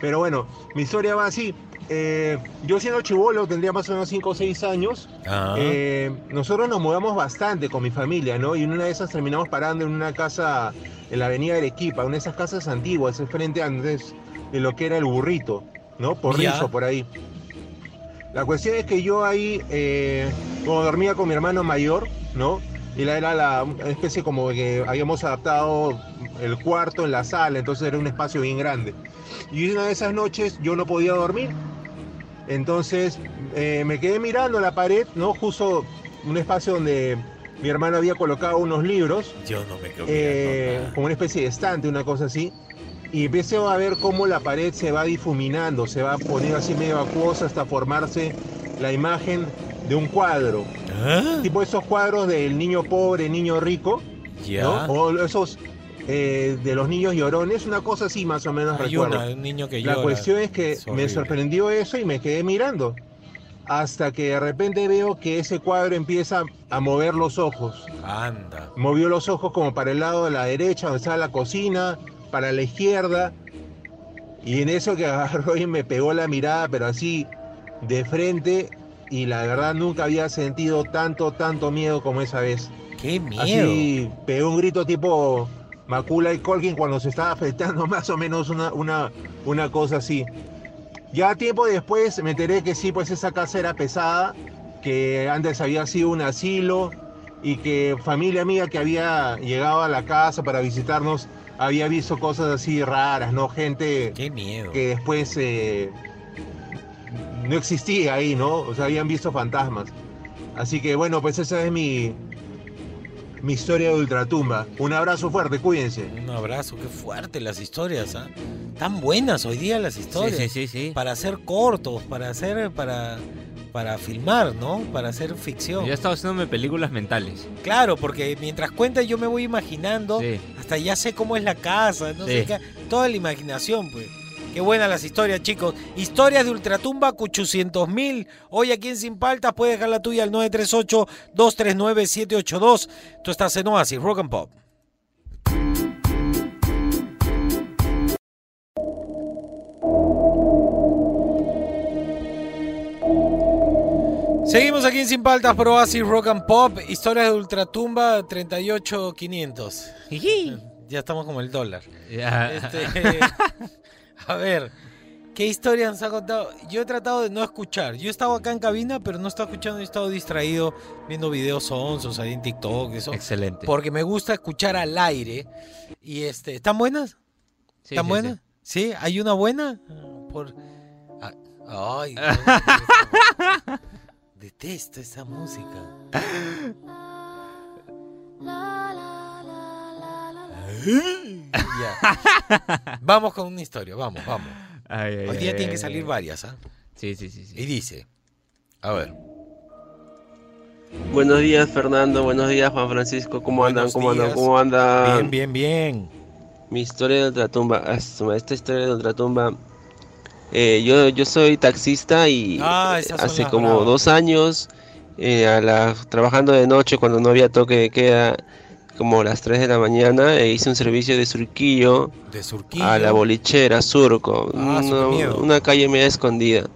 Pero bueno, mi historia va así. Eh, yo siendo chivolo, tendría más o menos 5 o 6 años. Ah. eh, nosotros nos mudamos bastante con mi familia, ¿no? Y en una de esas terminamos parando en una casa en la avenida Arequipa, una de esas casas antiguas, es frente antes de lo que era el burrito, ¿no? Por. Rizo, por ahí. La cuestión es que yo ahí, eh, como dormía con mi hermano mayor, ¿no? Y la era la especie como que habíamos adaptado el cuarto en la sala, entonces era un espacio bien grande. Y una de esas noches yo no podía dormir. Entonces eh, me quedé mirando la pared, ¿no? Justo un espacio donde mi hermano había colocado unos libros. Yo no me quedo eh, como una especie de estante, una cosa así. Y empecé a ver cómo la pared se va difuminando, se va poniendo así medio acuosa hasta formarse la imagen de un cuadro. ¿Ah? Tipo esos cuadros del niño pobre, niño rico. Ya. ¿no? O esos eh, de los niños llorones, una cosa así más o menos Hay recuerdo. una, un niño que La cuestión es que Es me sorprendió eso y me quedé mirando. Hasta que de repente veo que ese cuadro empieza a mover los ojos. Anda. Movió los ojos como para el lado de la derecha, donde estaba la cocina, para la izquierda. Y en eso que agarró y me pegó la mirada, pero así de frente. Y la verdad nunca había sentido tanto, tanto miedo como esa vez. ¡Qué miedo! Así pegó un grito tipo Macula y Colkin cuando se estaba afectando [laughs] más o menos una, una, una cosa así. Ya tiempo después me enteré que sí, pues esa casa era pesada, que antes había sido un asilo y que familia mía que había llegado a la casa para visitarnos había visto cosas así raras, ¿no? Gente ¡Qué miedo! que después eh, no existía ahí, ¿no? O sea, habían visto fantasmas. Así que bueno, pues esa es mi, mi historia de ultratumba. Un abrazo fuerte, cuídense. Un abrazo, qué fuerte las historias, ¿ah? Tan buenas hoy día las historias. Sí, sí, sí, sí. Para hacer cortos, para hacer, para, para filmar, ¿no? Para hacer ficción. Yo estaba haciéndome películas mentales. Claro, porque mientras cuenta yo me voy imaginando, Sí. Hasta ya sé cómo es la casa, no sé Sí. qué, toda la imaginación, pues. Qué buenas las historias, chicos. Historias de Ultratumba, 800 mil. Hoy aquí en Sin Paltas puedes dejar la tuya al 938-239-782. Tú estás en Oasis, Rock and Pop. Seguimos aquí en Sin Paltas por Oasis Rock and Pop. Historias de Ultratumba 38500. Ya estamos como el dólar. Este, [laughs] a ver, ¿qué historias nos ha contado? Yo he tratado de no escuchar. Yo he estado acá en cabina, pero no he estado escuchando, he estado distraído viendo videos sonsos ahí en TikTok. Eso, Excelente. Porque me gusta escuchar al aire. Y este, ¿están buenas? Sí, ¿Están sí, buenas? Sí. ¿Hay una buena? Por... Ay, [laughs] no, detesto esa música. [laughs] Ya. Vamos con una historia, vamos, vamos. Ay, ay, Hoy día ay, tienen que salir ay. varias, ¿ah? Sí, sí, sí, sí. Y dice, a ver. Buenos días, Fernando. Buenos días, Juan Francisco. ¿Cómo andan? ¿Cómo andan? ¿Cómo andan? Bien, bien, bien. Mi historia de ultratumba. Esta historia de ultratumba. Eh, yo, yo soy taxista y Ah, hace como bravas. dos años, eh, a la- trabajando de noche cuando no había toque de queda, como las 3 de la mañana, e hice un servicio de surquillo De Surquillo. a la bolichera Surco, Ah, una, calle media escondida.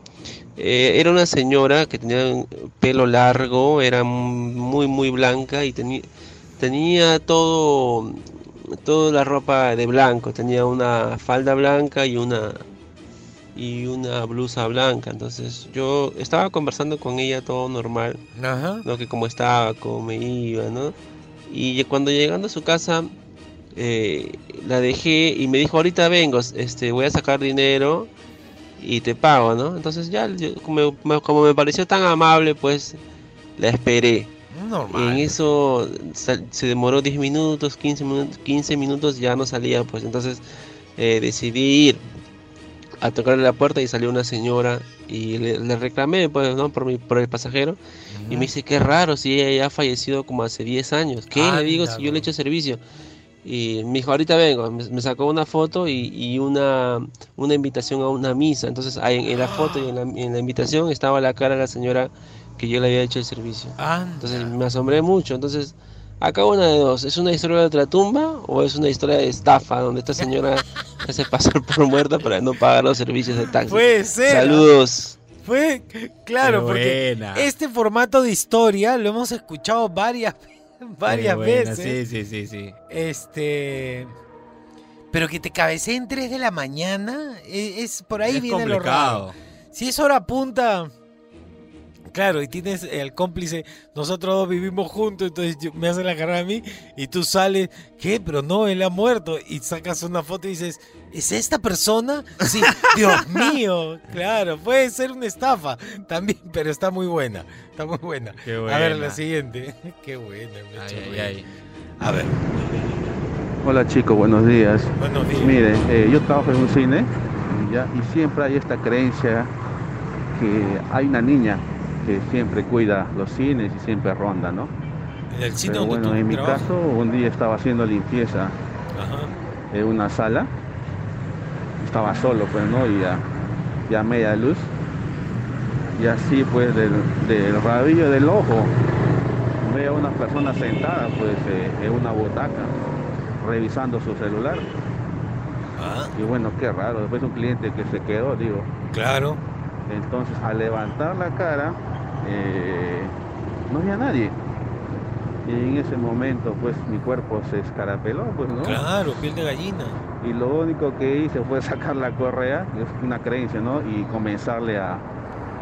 Eh, era una señora que tenía un pelo largo, era muy muy blanca y tenía tenía todo toda la ropa de blanco, tenía una falda blanca y una y una blusa blanca. Entonces yo estaba conversando con ella todo normal, Ajá. ¿no? Que cómo estaba, cómo me iba, ¿no? Y cuando llegando a su casa eh, la dejé y me dijo ahorita vengo, este, voy a sacar dinero y te pago, ¿no? Entonces ya, yo- como, me- como me pareció tan amable, pues la esperé. Normal. En eso se demoró 10 minutos, 15 minutos, 15 minutos, ya no salía, pues entonces eh, decidí ir a tocarle la puerta y salió una señora y le, le reclamé, pues, ¿no? Por, mi, por el pasajero. Y me dice, qué raro, si ella ya ha fallecido como hace 10 años. ¿Qué? Le digo, si yo le he hecho servicio. Y me dijo, ahorita vengo. Me, me sacó una foto y, y una, una invitación a una misa. Entonces, en, en la foto y en la, en la invitación estaba la cara de la señora que yo le había hecho el servicio. Ah, Entonces me asombré mucho. Entonces, acá una de dos, ¿es una historia de ultratumba o es una historia de estafa donde esta señora [laughs] se hace pasar por muerta para no pagar los servicios de taxi? Puede ser. Saludos. Fue, claro, Qué porque buena. este formato de historia lo hemos escuchado varias, [laughs] varias buena, veces. Sí, sí, sí, sí. Este. Pero que te cabeceen 3 de la mañana, e- es, por ahí Es viene lo complicado. raro. Si es hora punta, claro, y tienes el cómplice, nosotros dos vivimos juntos, entonces yo- me hacen la carrera a mí y tú sales, ¿qué? Pero no, él ha muerto. Y sacas una foto y dices, ¿es esta persona? Sí, [laughs] Dios mío, claro, puede ser una estafa también, pero está muy buena, está muy buena. Qué A ver, la siguiente. [laughs] Qué buena, me ha hecho Ay, ay. A ver. Hola chicos, buenos días. Buenos días. Mire, eh, yo trabajo en un cine ¿ya? y siempre hay esta creencia que hay una niña que siempre cuida los cines y siempre ronda, ¿no? En el cine Pero bueno, en mi trabajas. caso, un día estaba haciendo limpieza Ajá. en una sala, estaba solo, pues, ¿no? Y a, y a media luz. Y así, pues, del, del rabillo del ojo, veo a una persona sentada, pues, eh, en una butaca, revisando su celular. Ah. Y bueno, qué raro, después un cliente que se quedó, digo. Claro. Entonces, al levantar la cara, eh, no había nadie. Y en ese momento, pues, mi cuerpo se escarapeló, pues, ¿no? Claro, piel de gallina. Y lo único que hice fue [laughs] sacar la correa, es una creencia, ¿no? Y comenzarle a,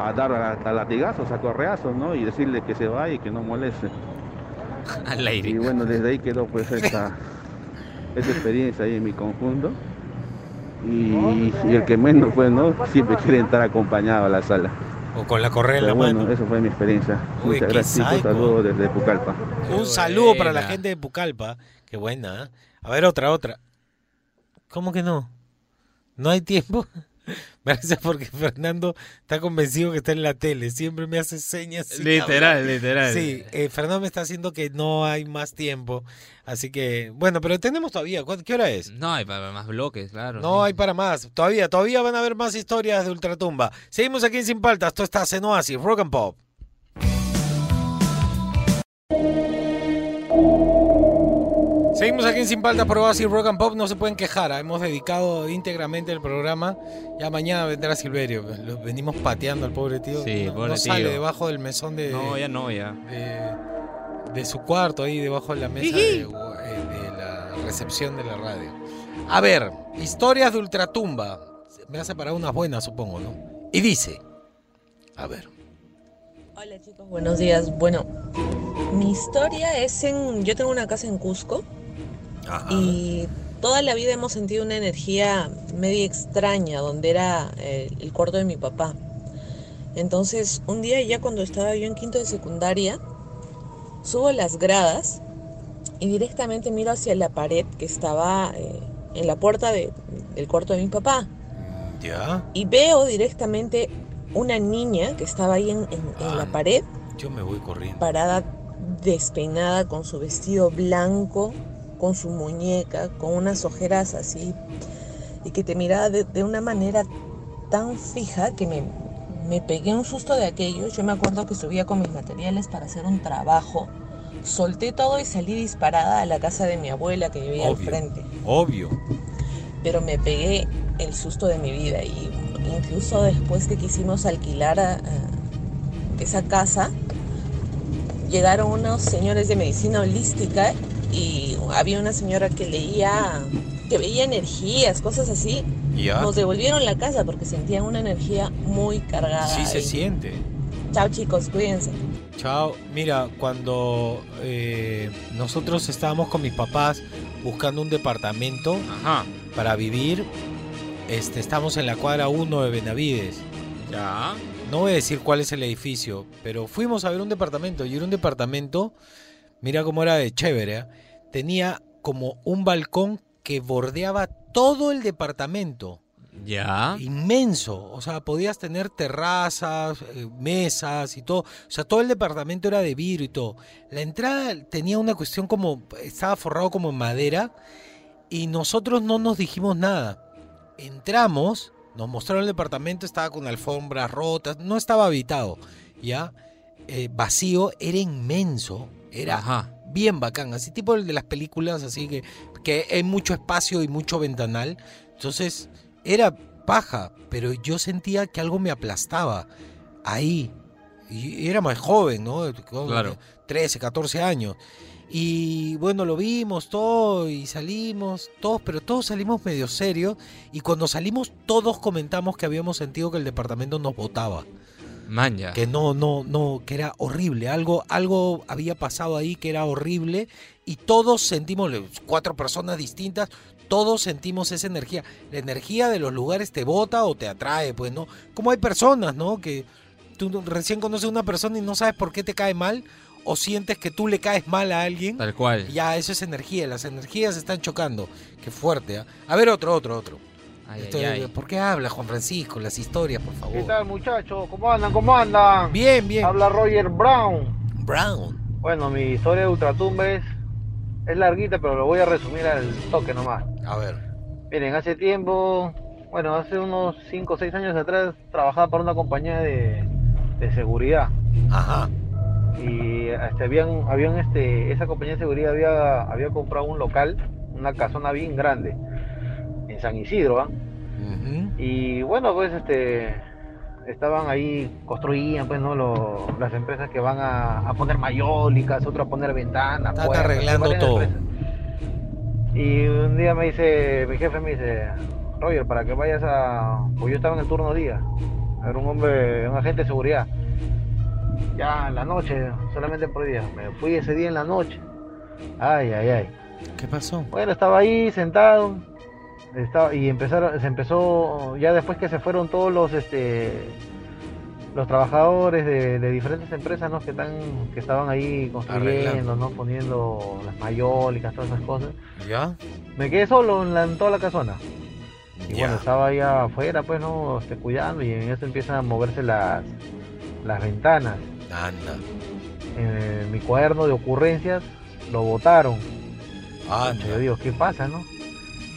a dar a, a latigazos, a correazos, ¿no? Y decirle que se vaya y que no moleste. [laughs] Al aire. Y bueno, desde ahí quedó pues esta, [laughs] esta experiencia ahí en mi conjunto. Y, y el que menos, pues, ¿no? Siempre quiere entrar acompañado a la sala. O con la correa en la bueno, mano. eso fue mi experiencia. Uy, Muchas gracias. Saludos desde Pucallpa. Un saludo para la gente de Pucallpa. Qué buena. ¿eh? A ver, otra, otra. ¿Cómo que no? ¿No hay tiempo? [laughs] Gracias porque Fernando está convencido que está en la tele. Siempre me hace señas. Literal, hablar. literal. Sí, eh, Fernando me está haciendo que no hay más tiempo. Así que, bueno, pero tenemos todavía. ¿cuál- ¿Qué hora es? No, hay para más bloques, claro. No sí. hay para más. Todavía, todavía van a haber más historias de Ultratumba. Seguimos aquí en Sin Paltas. Esto está en Oasis, Rock and Pop. Seguimos aquí en Sin Paltas por Oasis Rock and Pop. No se pueden quejar. ¿ah? Hemos dedicado íntegramente el programa. Ya mañana vendrá Silverio. Lo venimos pateando al pobre tío. Sí, no, pobre no sale tío. debajo del mesón de, No, ya no, ya. de, de su cuarto, ahí debajo de la mesa de, eh, de la recepción de la radio. A ver, historias de Ultratumba. Me hace para unas buenas, supongo, ¿no? Y dice, a ver. Hola chicos, buenos días. Bueno, mi historia es en... Yo tengo una casa en Cusco y toda la vida hemos sentido una energía media extraña donde era eh, el cuarto de mi papá. Entonces, un día ya cuando estaba yo en quinto de secundaria, subo las gradas y directamente miro hacia la pared que estaba eh, en la puerta de- del cuarto de mi papá. ¿Ya? Y veo directamente una niña que estaba ahí en, en- en la pared, Yo me voy corriendo. parada despeinada con su vestido blanco, con su muñeca, con unas ojeras así, y que te miraba de, de una manera tan fija que me, me pegué un susto de aquello. Yo me acuerdo que subía con mis materiales para hacer un trabajo, solté todo y salí disparada a la casa de mi abuela que vivía al frente Obvio. pero me pegué el susto de mi vida y incluso después que quisimos alquilar a- a esa casa, llegaron unos señores de medicina holística y había una señora que leía, que veía energías, cosas así. Ya. Nos devolvieron la casa porque sentían una energía muy cargada. Sí se siente. Chao chicos, cuídense. Chao. Mira, cuando eh, nosotros estábamos con mis papás buscando un departamento para vivir, este, estamos en la cuadra 1 de Benavides. Ya. No voy a decir cuál es el edificio, pero fuimos a ver un departamento y era un departamento, mira cómo era de chévere, ¿eh? Tenía como un balcón que bordeaba todo el departamento. Ya. Inmenso, o sea, podías tener terrazas, eh, mesas y todo, o sea, todo el departamento era de vidrio y todo. La entrada tenía una cuestión como, estaba forrado como en madera y nosotros no nos dijimos nada. Entramos, nos mostraron el departamento, estaba con alfombras rotas, no estaba habitado, ¿ya? eh, vacío era inmenso. Era bien bacán. Así tipo el de las películas, así que, que hay mucho espacio y mucho ventanal. Entonces, era paja, pero yo sentía que algo me aplastaba ahí. Y era más joven, ¿no? Claro. 13, 14 años. Y bueno, lo vimos todo y salimos, todos, pero todos salimos medio serios. Y cuando salimos, todos comentamos que habíamos sentido que el departamento nos votaba. Manja. Que no, no, no, que era horrible. Algo, algo había pasado ahí que era horrible. Y todos sentimos, cuatro personas distintas, todos sentimos esa energía. La energía de los lugares te bota o te atrae, pues, ¿no? Como hay personas, ¿no? Que tú recién conoces a una persona y no sabes por qué te cae mal. O sientes que tú le caes mal a alguien. Tal cual. Ya, eso es energía. Las energías están chocando. Qué fuerte. ¿ah? A ver, otro, otro, otro. Ay, Esto- ay, ay. ¿Por qué habla Juan Francisco? Las historias, por favor. ¿Qué tal muchachos? ¿Cómo andan? ¿Cómo andan? Bien, bien. Habla Roger Brown. Brown. Bueno, mi historia de Ultratumba es, es larguita, pero lo voy a resumir al toque nomás. A ver. Miren, hace tiempo, bueno, hace unos 5 o 6 años atrás, trabajaba para una compañía de, de seguridad. Ajá. Y este, habían, habían este, esa compañía de seguridad había, había comprado un local, una casona bien grande, San Isidro, ¿ah? Y bueno, pues este estaban ahí, construían pues no Lo- las empresas que van a, a poner mayólicas, otras a poner ventanas. Está puertas, arreglando todo. empresas. Y un día me dice, mi jefe me dice, Roger, para que vayas a. Pues yo estaba en el turno día. Era un hombre, un agente de seguridad. Ya en la noche, solamente por día. Me fui ese día en la noche. Ay, ay, ay. ¿Qué pasó? Bueno, estaba ahí sentado. Estaba, y empezaron, se empezó, ya después que se fueron todos los este los trabajadores de, de diferentes empresas ¿no? que están, que estaban ahí construyendo, Arreglando. ¿no? poniendo las mayólicas, todas esas cosas. ¿Ya? Me quedé solo en, la, en toda la casona. Y bueno, estaba ahí afuera, pues, ¿no? Este, cuidando, y en eso empiezan a moverse las, las ventanas. Anda. En mi cuaderno de ocurrencias lo botaron. Anda. Yo digo, ¿qué pasa, no?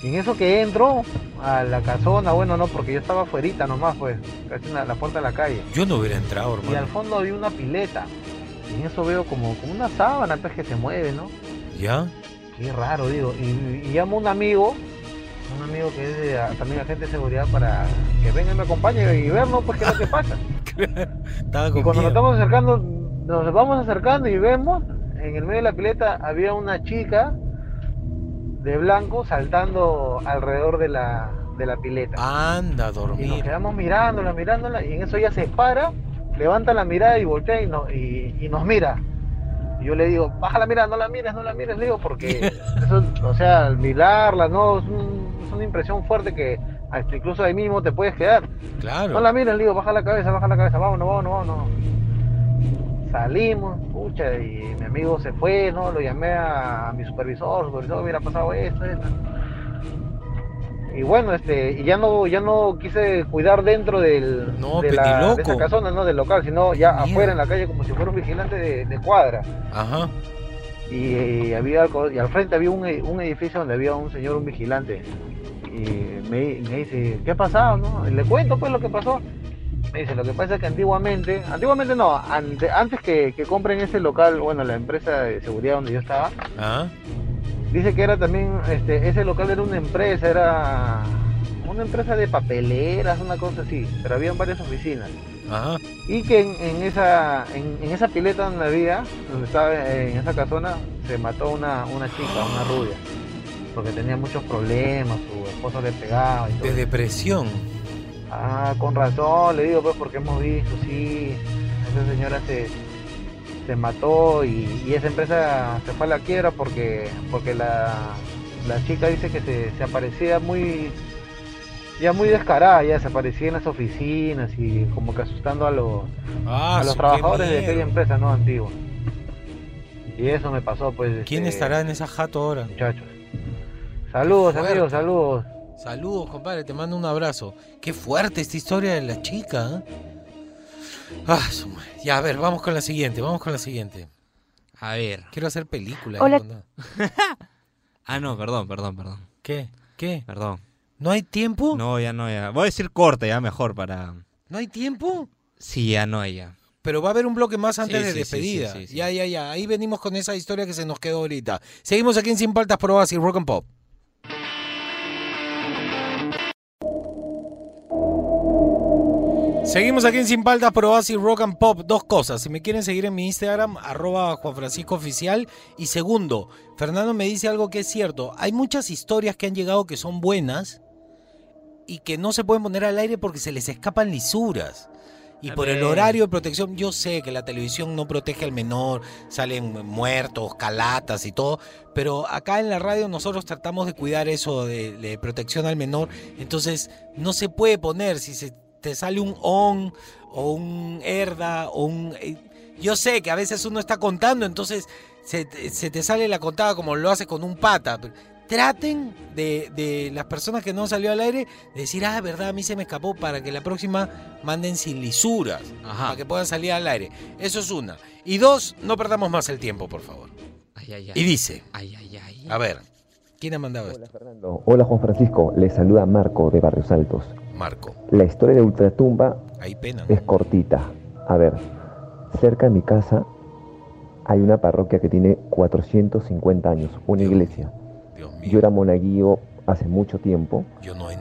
Y en eso que entro a la casona, bueno, no, porque yo estaba afuera nomás, pues, casi en la, la puerta de la calle. Yo no hubiera entrado, Y al hermano. fondo había una pileta. Y en eso veo como, como una sábana, pues, que se mueve, ¿no? ¿Ya? Qué raro, digo. Y, y llamo a un amigo, un amigo que es de- también agente de seguridad, para que venga y me acompañe y ver, ¿no? Pues qué es lo que pasa. [laughs] Estaba y cuando nos estamos acercando, nos vamos acercando y vemos, en el medio de la pileta había una chica de blanco saltando alrededor de la, de la pileta. Anda a Y nos dormir. quedamos mirándola, mirándola, y en eso ella se para, levanta la mirada y voltea y, no- y, y nos mira. Y yo le digo, baja la mirada, no la mires, no la mires, le digo, porque [laughs] eso, o sea, al mirarla, no, es, un- es una impresión fuerte que hasta incluso ahí mismo te puedes quedar. Claro. No la mires, le digo, baja la cabeza, baja la cabeza, vámonos, vámonos, vámonos. Salimos, pucha, y mi amigo se fue, ¿no? Lo llamé a, mi supervisor, supervisor, hubiera pasado esto, esto. Y bueno, este, y ya no, ya no quise cuidar dentro del, No, de, pe, la, de esa casona, no del local, sino ya Mierda. afuera en la calle como si fuera un vigilante de, de cuadra. Ajá. Y, eh, había algo- y al frente había un, un edificio donde había un señor, un vigilante. Y me, me dice, ¿qué ha pasado? No? Y le cuento pues lo que pasó. Me dice, lo que pasa es que antiguamente, antiguamente no, ante- antes que, que compren ese local, bueno, la empresa de seguridad donde yo estaba, Ah. dice que era también, este, ese local era una empresa, era una empresa de papeleras, una cosa así, pero habían varias oficinas. Ajá. Y que en, en esa en, en esa pileta donde había, donde estaba eh, en esa casona, se mató una, una chica, una rubia, porque tenía muchos problemas, su esposo le pegaba y todo. De depresión. Ah, con razón, le digo pues porque hemos visto, sí, esa señora se, se mató y, y esa empresa se fue a la quiebra porque porque la, la chica dice que se, se aparecía muy ya muy descarada, ya se aparecía en las oficinas y como que asustando a los, Ah, a los trabajadores de aquella empresa no antigua. Y eso me pasó pues. ¿Quién este, estará en esa jato ahora? Muchachos. Saludos amigos, saludos. Saludos, compadre, te mando un abrazo. Qué fuerte esta historia de la chica. ¿eh? Ah, su madre. ya, a ver, vamos con la siguiente, vamos con la siguiente. A ver. Quiero hacer película. Hola. ¿no? [laughs] Ah, no, perdón, perdón, perdón. ¿Qué? ¿Qué? Perdón. ¿No hay tiempo? No, ya no, ya. Voy a decir corte, ya mejor para. ¿No hay tiempo? Sí, ya no, ya. pero va a haber un bloque más antes Sí, de sí, sí, despedida. sí, sí, sí. Ya, ya, ya. Ahí venimos con esa historia que se nos quedó ahorita. Seguimos aquí en Sin Paltas Probas y Rock and Pop. Seguimos aquí en Sin Paltas Probas y Rock and Pop. Dos cosas. Si me quieren seguir en mi Instagram, arroba Juan Francisco Oficial. Y segundo, Fernando me dice algo que es cierto. Hay muchas historias que han llegado que son buenas y que no se pueden poner al aire porque se les escapan lisuras. Y por el horario de protección, yo sé que la televisión no protege al menor, salen muertos, calatas y todo, pero acá en la radio nosotros tratamos de cuidar eso de, de protección al menor, entonces no se puede poner si se te sale un on o un herda o un... eh, Yo sé que a veces uno está contando, entonces se, te- se te sale la contada como lo hace con un pata. pero Traten de, de las personas que no salió al aire de decir, ah, verdad, a mí se me escapó para que la próxima manden sin lisuras, para que puedan salir al aire. Eso es una. Y dos, no perdamos más el tiempo, por favor. Ay, ay, ay. Y dice, Ay, ay, ay. a ver, ¿quién ha mandado esto? Hola Juan Francisco, les saluda Marco de Barrios Altos. Marco. La historia de Ultratumba Hay pena. es cortita. A ver, cerca de mi casa hay una parroquia que tiene 450 años, una iglesia. Yo era monaguillo hace mucho tiempo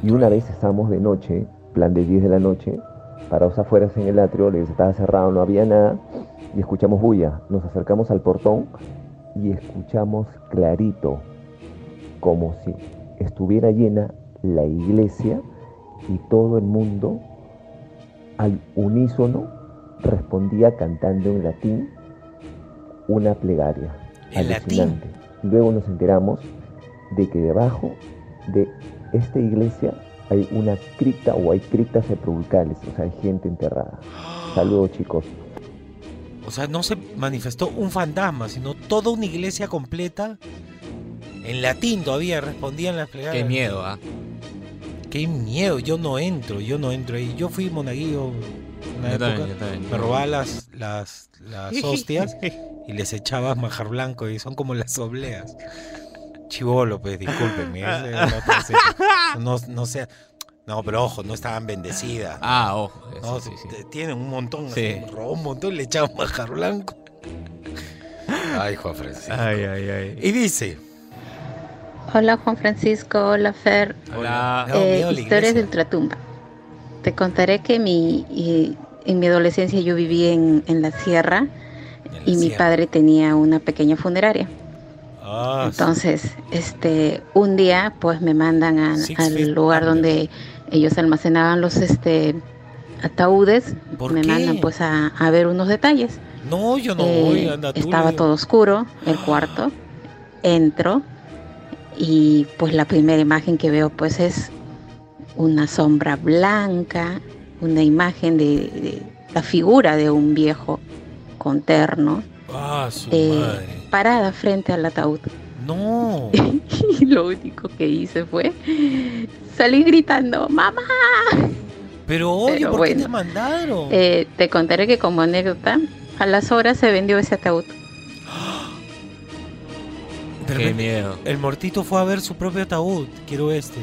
y una vez estábamos de noche, plan de 10 de la noche, parados afuera en el atrio, la iglesia estaba cerrado, no había nada y escuchamos bulla. Nos acercamos al portón y escuchamos clarito, como si estuviera llena la iglesia y todo el mundo al unísono respondía cantando en latín una plegaria. ¿En latín? Alucinante. Luego nos enteramos de que debajo de esta iglesia hay una cripta o hay criptas sepulcrales, o sea, hay gente enterrada. Saludos chicos. O sea, no se manifestó un fantasma, sino toda una iglesia completa. En latín todavía respondían las plegarias. Qué miedo, ¿ah? Qué miedo, yo no entro, yo no entro ahí. Yo fui monaguillo una Yo época, también, yo también. me robaba las, las, las [laughs] hostias y les echabas majar blanco y son como las obleas. Chivolo, pues, discúlpenme. [laughs] no, no sea... No, pero ojo, no estaban bendecidas. Ah, ojo, eso No, sí, sí. te- Tienen un montón, Sí. así, robó un montón y le echaban majar blanco. Ay, Juan Francisco. Ay, ay, ay. Y dice... Hola Juan Francisco, hola Fer. Hola. Eh, historias de Ultratumba. Te contaré que mi, y- en mi adolescencia yo viví en, en la sierra y mi padre tenía una pequeña funeraria. Ah, Entonces, este, un día pues me mandan a- al lugar donde ellos almacenaban los este, ataúdes. ¿Por me qué? mandan pues a, a ver unos detalles. No, yo no Eh, voy, anda estaba todo oscuro, el cuarto. [gasps] Entro y pues la primera imagen que veo pues es una sombra blanca, una imagen de, de la figura de un viejo con terno Ah, su eh, madre. parada frente al ataúd. No. [laughs] Y lo único que hice fue salir gritando, ¡Mamá! Pero Pero ¿por qué te mandaron? Eh, te contaré que como anécdota, a las horas se vendió ese ataúd. De Qué repente, miedo. El mortito fue a ver su propio ataúd. Quiero este.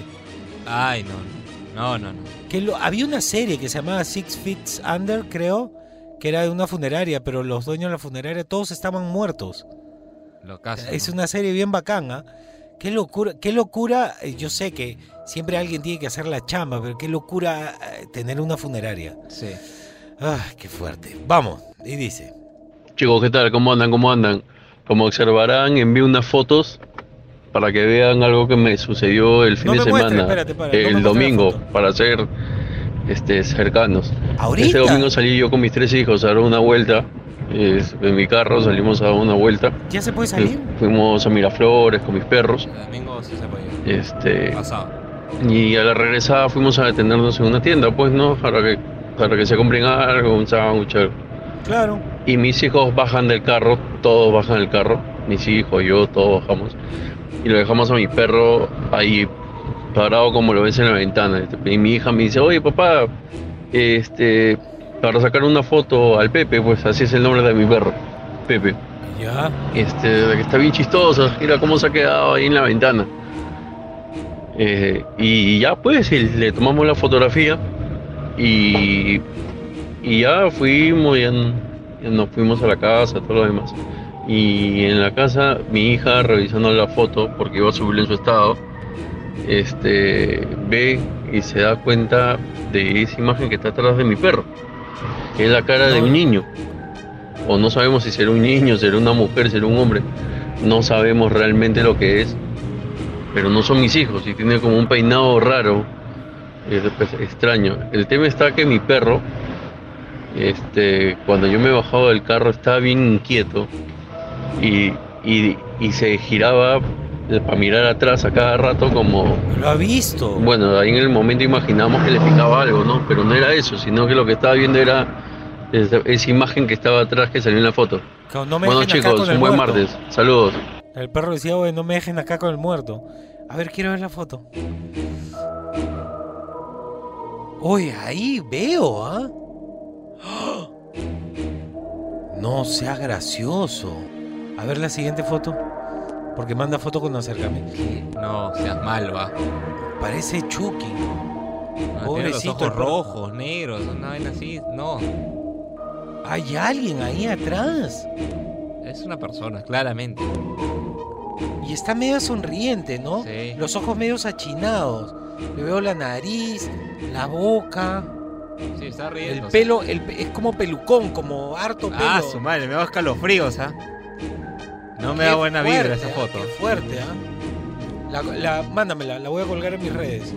Ay, no. No, no, no. Que lo- había una serie que se llamaba Six Feet Under, creo, que era de una funeraria, pero los dueños de la funeraria todos estaban muertos. Lo caso. Es una serie bien bacana. Qué locura, qué locura. eh, Yo sé que siempre alguien tiene que hacer la chamba, pero qué locura eh, tener una funeraria. Sí. Ah, qué fuerte. Vamos, y dice. Chicos, ¿qué tal? ¿Cómo andan? ¿Cómo andan? Como observarán, envío unas fotos para que vean algo que me sucedió el fin No de me semana, muestres, espérate, para, no me el domingo, para ser este, cercanos. ¿Ahorita? Este domingo salí yo con mis tres hijos a dar una vuelta. en mi carro salimos a dar una vuelta. ¿Ya se puede salir? Fuimos a Miraflores con mis perros. El domingo sí se puede. Este, Pasado. y a la regresada fuimos a detenernos en una tienda, pues, ¿no? Para que, para que se compren algo, un sándwich, algo. Claro. Y mis hijos bajan del carro, todos bajan del carro, mis hijos, yo, todos bajamos. Y lo dejamos a mi perro ahí parado como lo ves en la ventana. Y mi hija me dice, oye papá, este, para sacar una foto al Pepe, pues así es el nombre de mi perro, Pepe. Ya. Este, que está bien chistosa, mira cómo se ha quedado ahí en la ventana. Eh, y ya pues, le tomamos la fotografía y, y ya fuimos, ya nos fuimos a la casa, todo lo demás. Y en la casa, mi hija revisando la foto, porque iba a subirla en su estado, este, ve y se da cuenta de esa imagen que está atrás de mi perro, que es la cara de un niño. O no sabemos si será un niño, será una mujer, será un hombre. No sabemos realmente lo que es, pero no son mis hijos y tiene como un peinado raro, pues, extraño. El tema está que mi perro, este, cuando yo me bajaba del carro estaba bien inquieto y, y- y se giraba para mirar atrás a cada rato como... Lo ha visto. Bueno, ahí en el momento imaginamos que le picaba algo, ¿no? Pero no era eso, sino que lo que estaba viendo era esa, esa imagen que estaba atrás que salió en la foto. No me bueno chicos, un buen muerto. martes. Saludos. El perro decía, oye, no me dejen acá con el muerto. A ver, quiero ver la foto. Oye, ahí veo, ¿ah? ¡Ah! No sea gracioso. A ver la siguiente foto. Porque manda foto con acercamiento. No, seas mal, va. Parece Chucky. Ah, tiene los Pobrecito ojos el perro. rojos, negros, una vaina así. No, Hay alguien ahí atrás. es una persona, claramente. Y está medio sonriente, ¿no? Sí. Los ojos medio achinados. Le veo la nariz, la boca. Sí, está El pelo, el es como pelucón, como harto pelo. Ah, su madre, me da escalofríos, ¿ah? No me Qué da buena vibra fuerte, esa ¿ah? foto. Qué fuerte, ¿ah? La, la- mándamela, la voy a colgar en mis redes.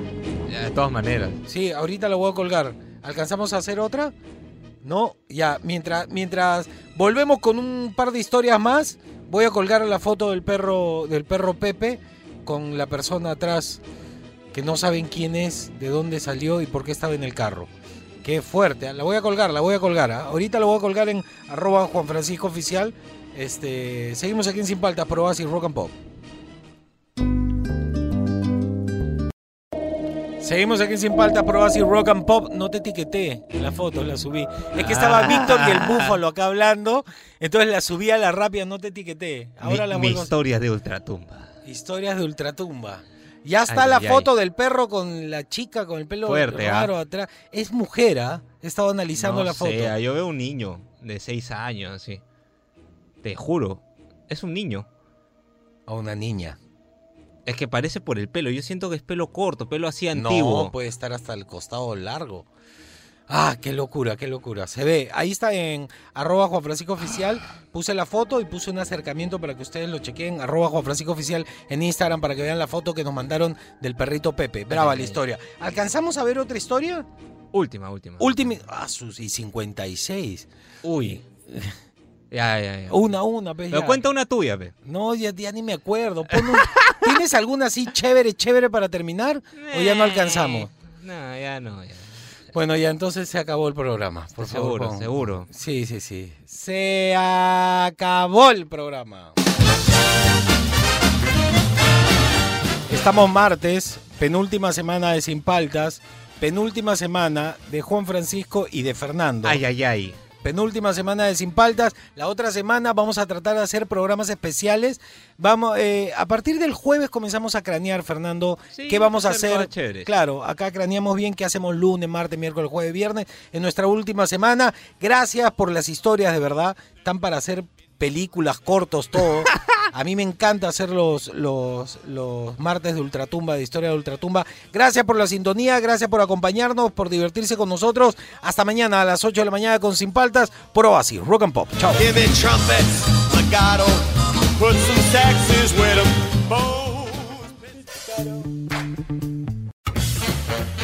De todas maneras. Sí, ahorita la voy a colgar. ¿Alcanzamos a hacer otra? No, ya, mientras, mientras volvemos con un par de historias más, voy a colgar la foto del perro, del perro Pepe con la persona atrás que no saben quién es, de dónde salió y por qué estaba en el carro. Qué fuerte, ¿ah? la voy a colgar, la voy a colgar. ¿ah? Ahorita la voy a colgar en arroba Juan Francisco Oficial. Este, seguimos aquí en Sin Paltas, por Oasis Rock and Pop. Seguimos aquí en Sin Paltas, por Oasis Rock and Pop. No te etiqueté la foto, la subí. Es que estaba Ah. Víctor y el búfalo acá hablando, entonces la subí a la rápida, no te etiqueté. Ahora mi, la mi vuelvo a- historia de ultratumba. Historias de ultratumba. Ya está Ay, la ay, foto del perro con la chica con el pelo Fuerte, raro ¿ah? atrás. Es mujer, ¿ah? He estado analizando No la foto. sé, yo veo un niño de 6 años, así. Te juro, es un niño. A una niña. Es que parece por el pelo. Yo siento que es pelo corto, pelo así antiguo. No, puede estar hasta el costado largo. Ah, qué locura, qué locura. Se ve, ahí está en arroba Juan Francisco Oficial. Puse la foto y puse un acercamiento para que ustedes lo chequen. Arroba Juan Francisco Oficial en Instagram para que vean la foto que nos mandaron del perrito Pepe. Brava la historia. ¿Alcanzamos a ver otra historia? Última, última. Última. Ah, sus y 56. Uy. [laughs] Ya, ya, ya. Una, una, pues, Pero cuenta una tuya, pe. No, ya, ya ni me acuerdo. Pon un- [laughs] ¿Tienes alguna así chévere, chévere para terminar? ¿O ya no alcanzamos? No, ya no, ya. Bueno, ya entonces se acabó el programa. Por favor, Seguro, seguro. Sí, sí, sí. Se acabó el programa. Estamos martes, penúltima semana de Sin Paltas, penúltima semana de Juan Francisco y de Fernando. Ay, ay, ay. Penúltima semana de Sin Paltas. La otra semana vamos a tratar de hacer programas especiales. Vamos, eh, a partir del jueves comenzamos a cranear, Fernando. Sí, ¿Qué vamos a hacer chéveres. Claro, acá craneamos bien qué hacemos lunes, martes, miércoles, jueves, viernes. En nuestra última semana. Gracias por las historias, de verdad. Están para hacer películas, cortos, todo. A mí me encanta hacer los, los, los martes de Ultratumba, de historia de Ultratumba. Gracias por la sintonía, gracias por acompañarnos, por divertirse con nosotros. Hasta mañana a las 8 de la mañana con Sin Paltas por Oasis, Rock and Pop. Chao.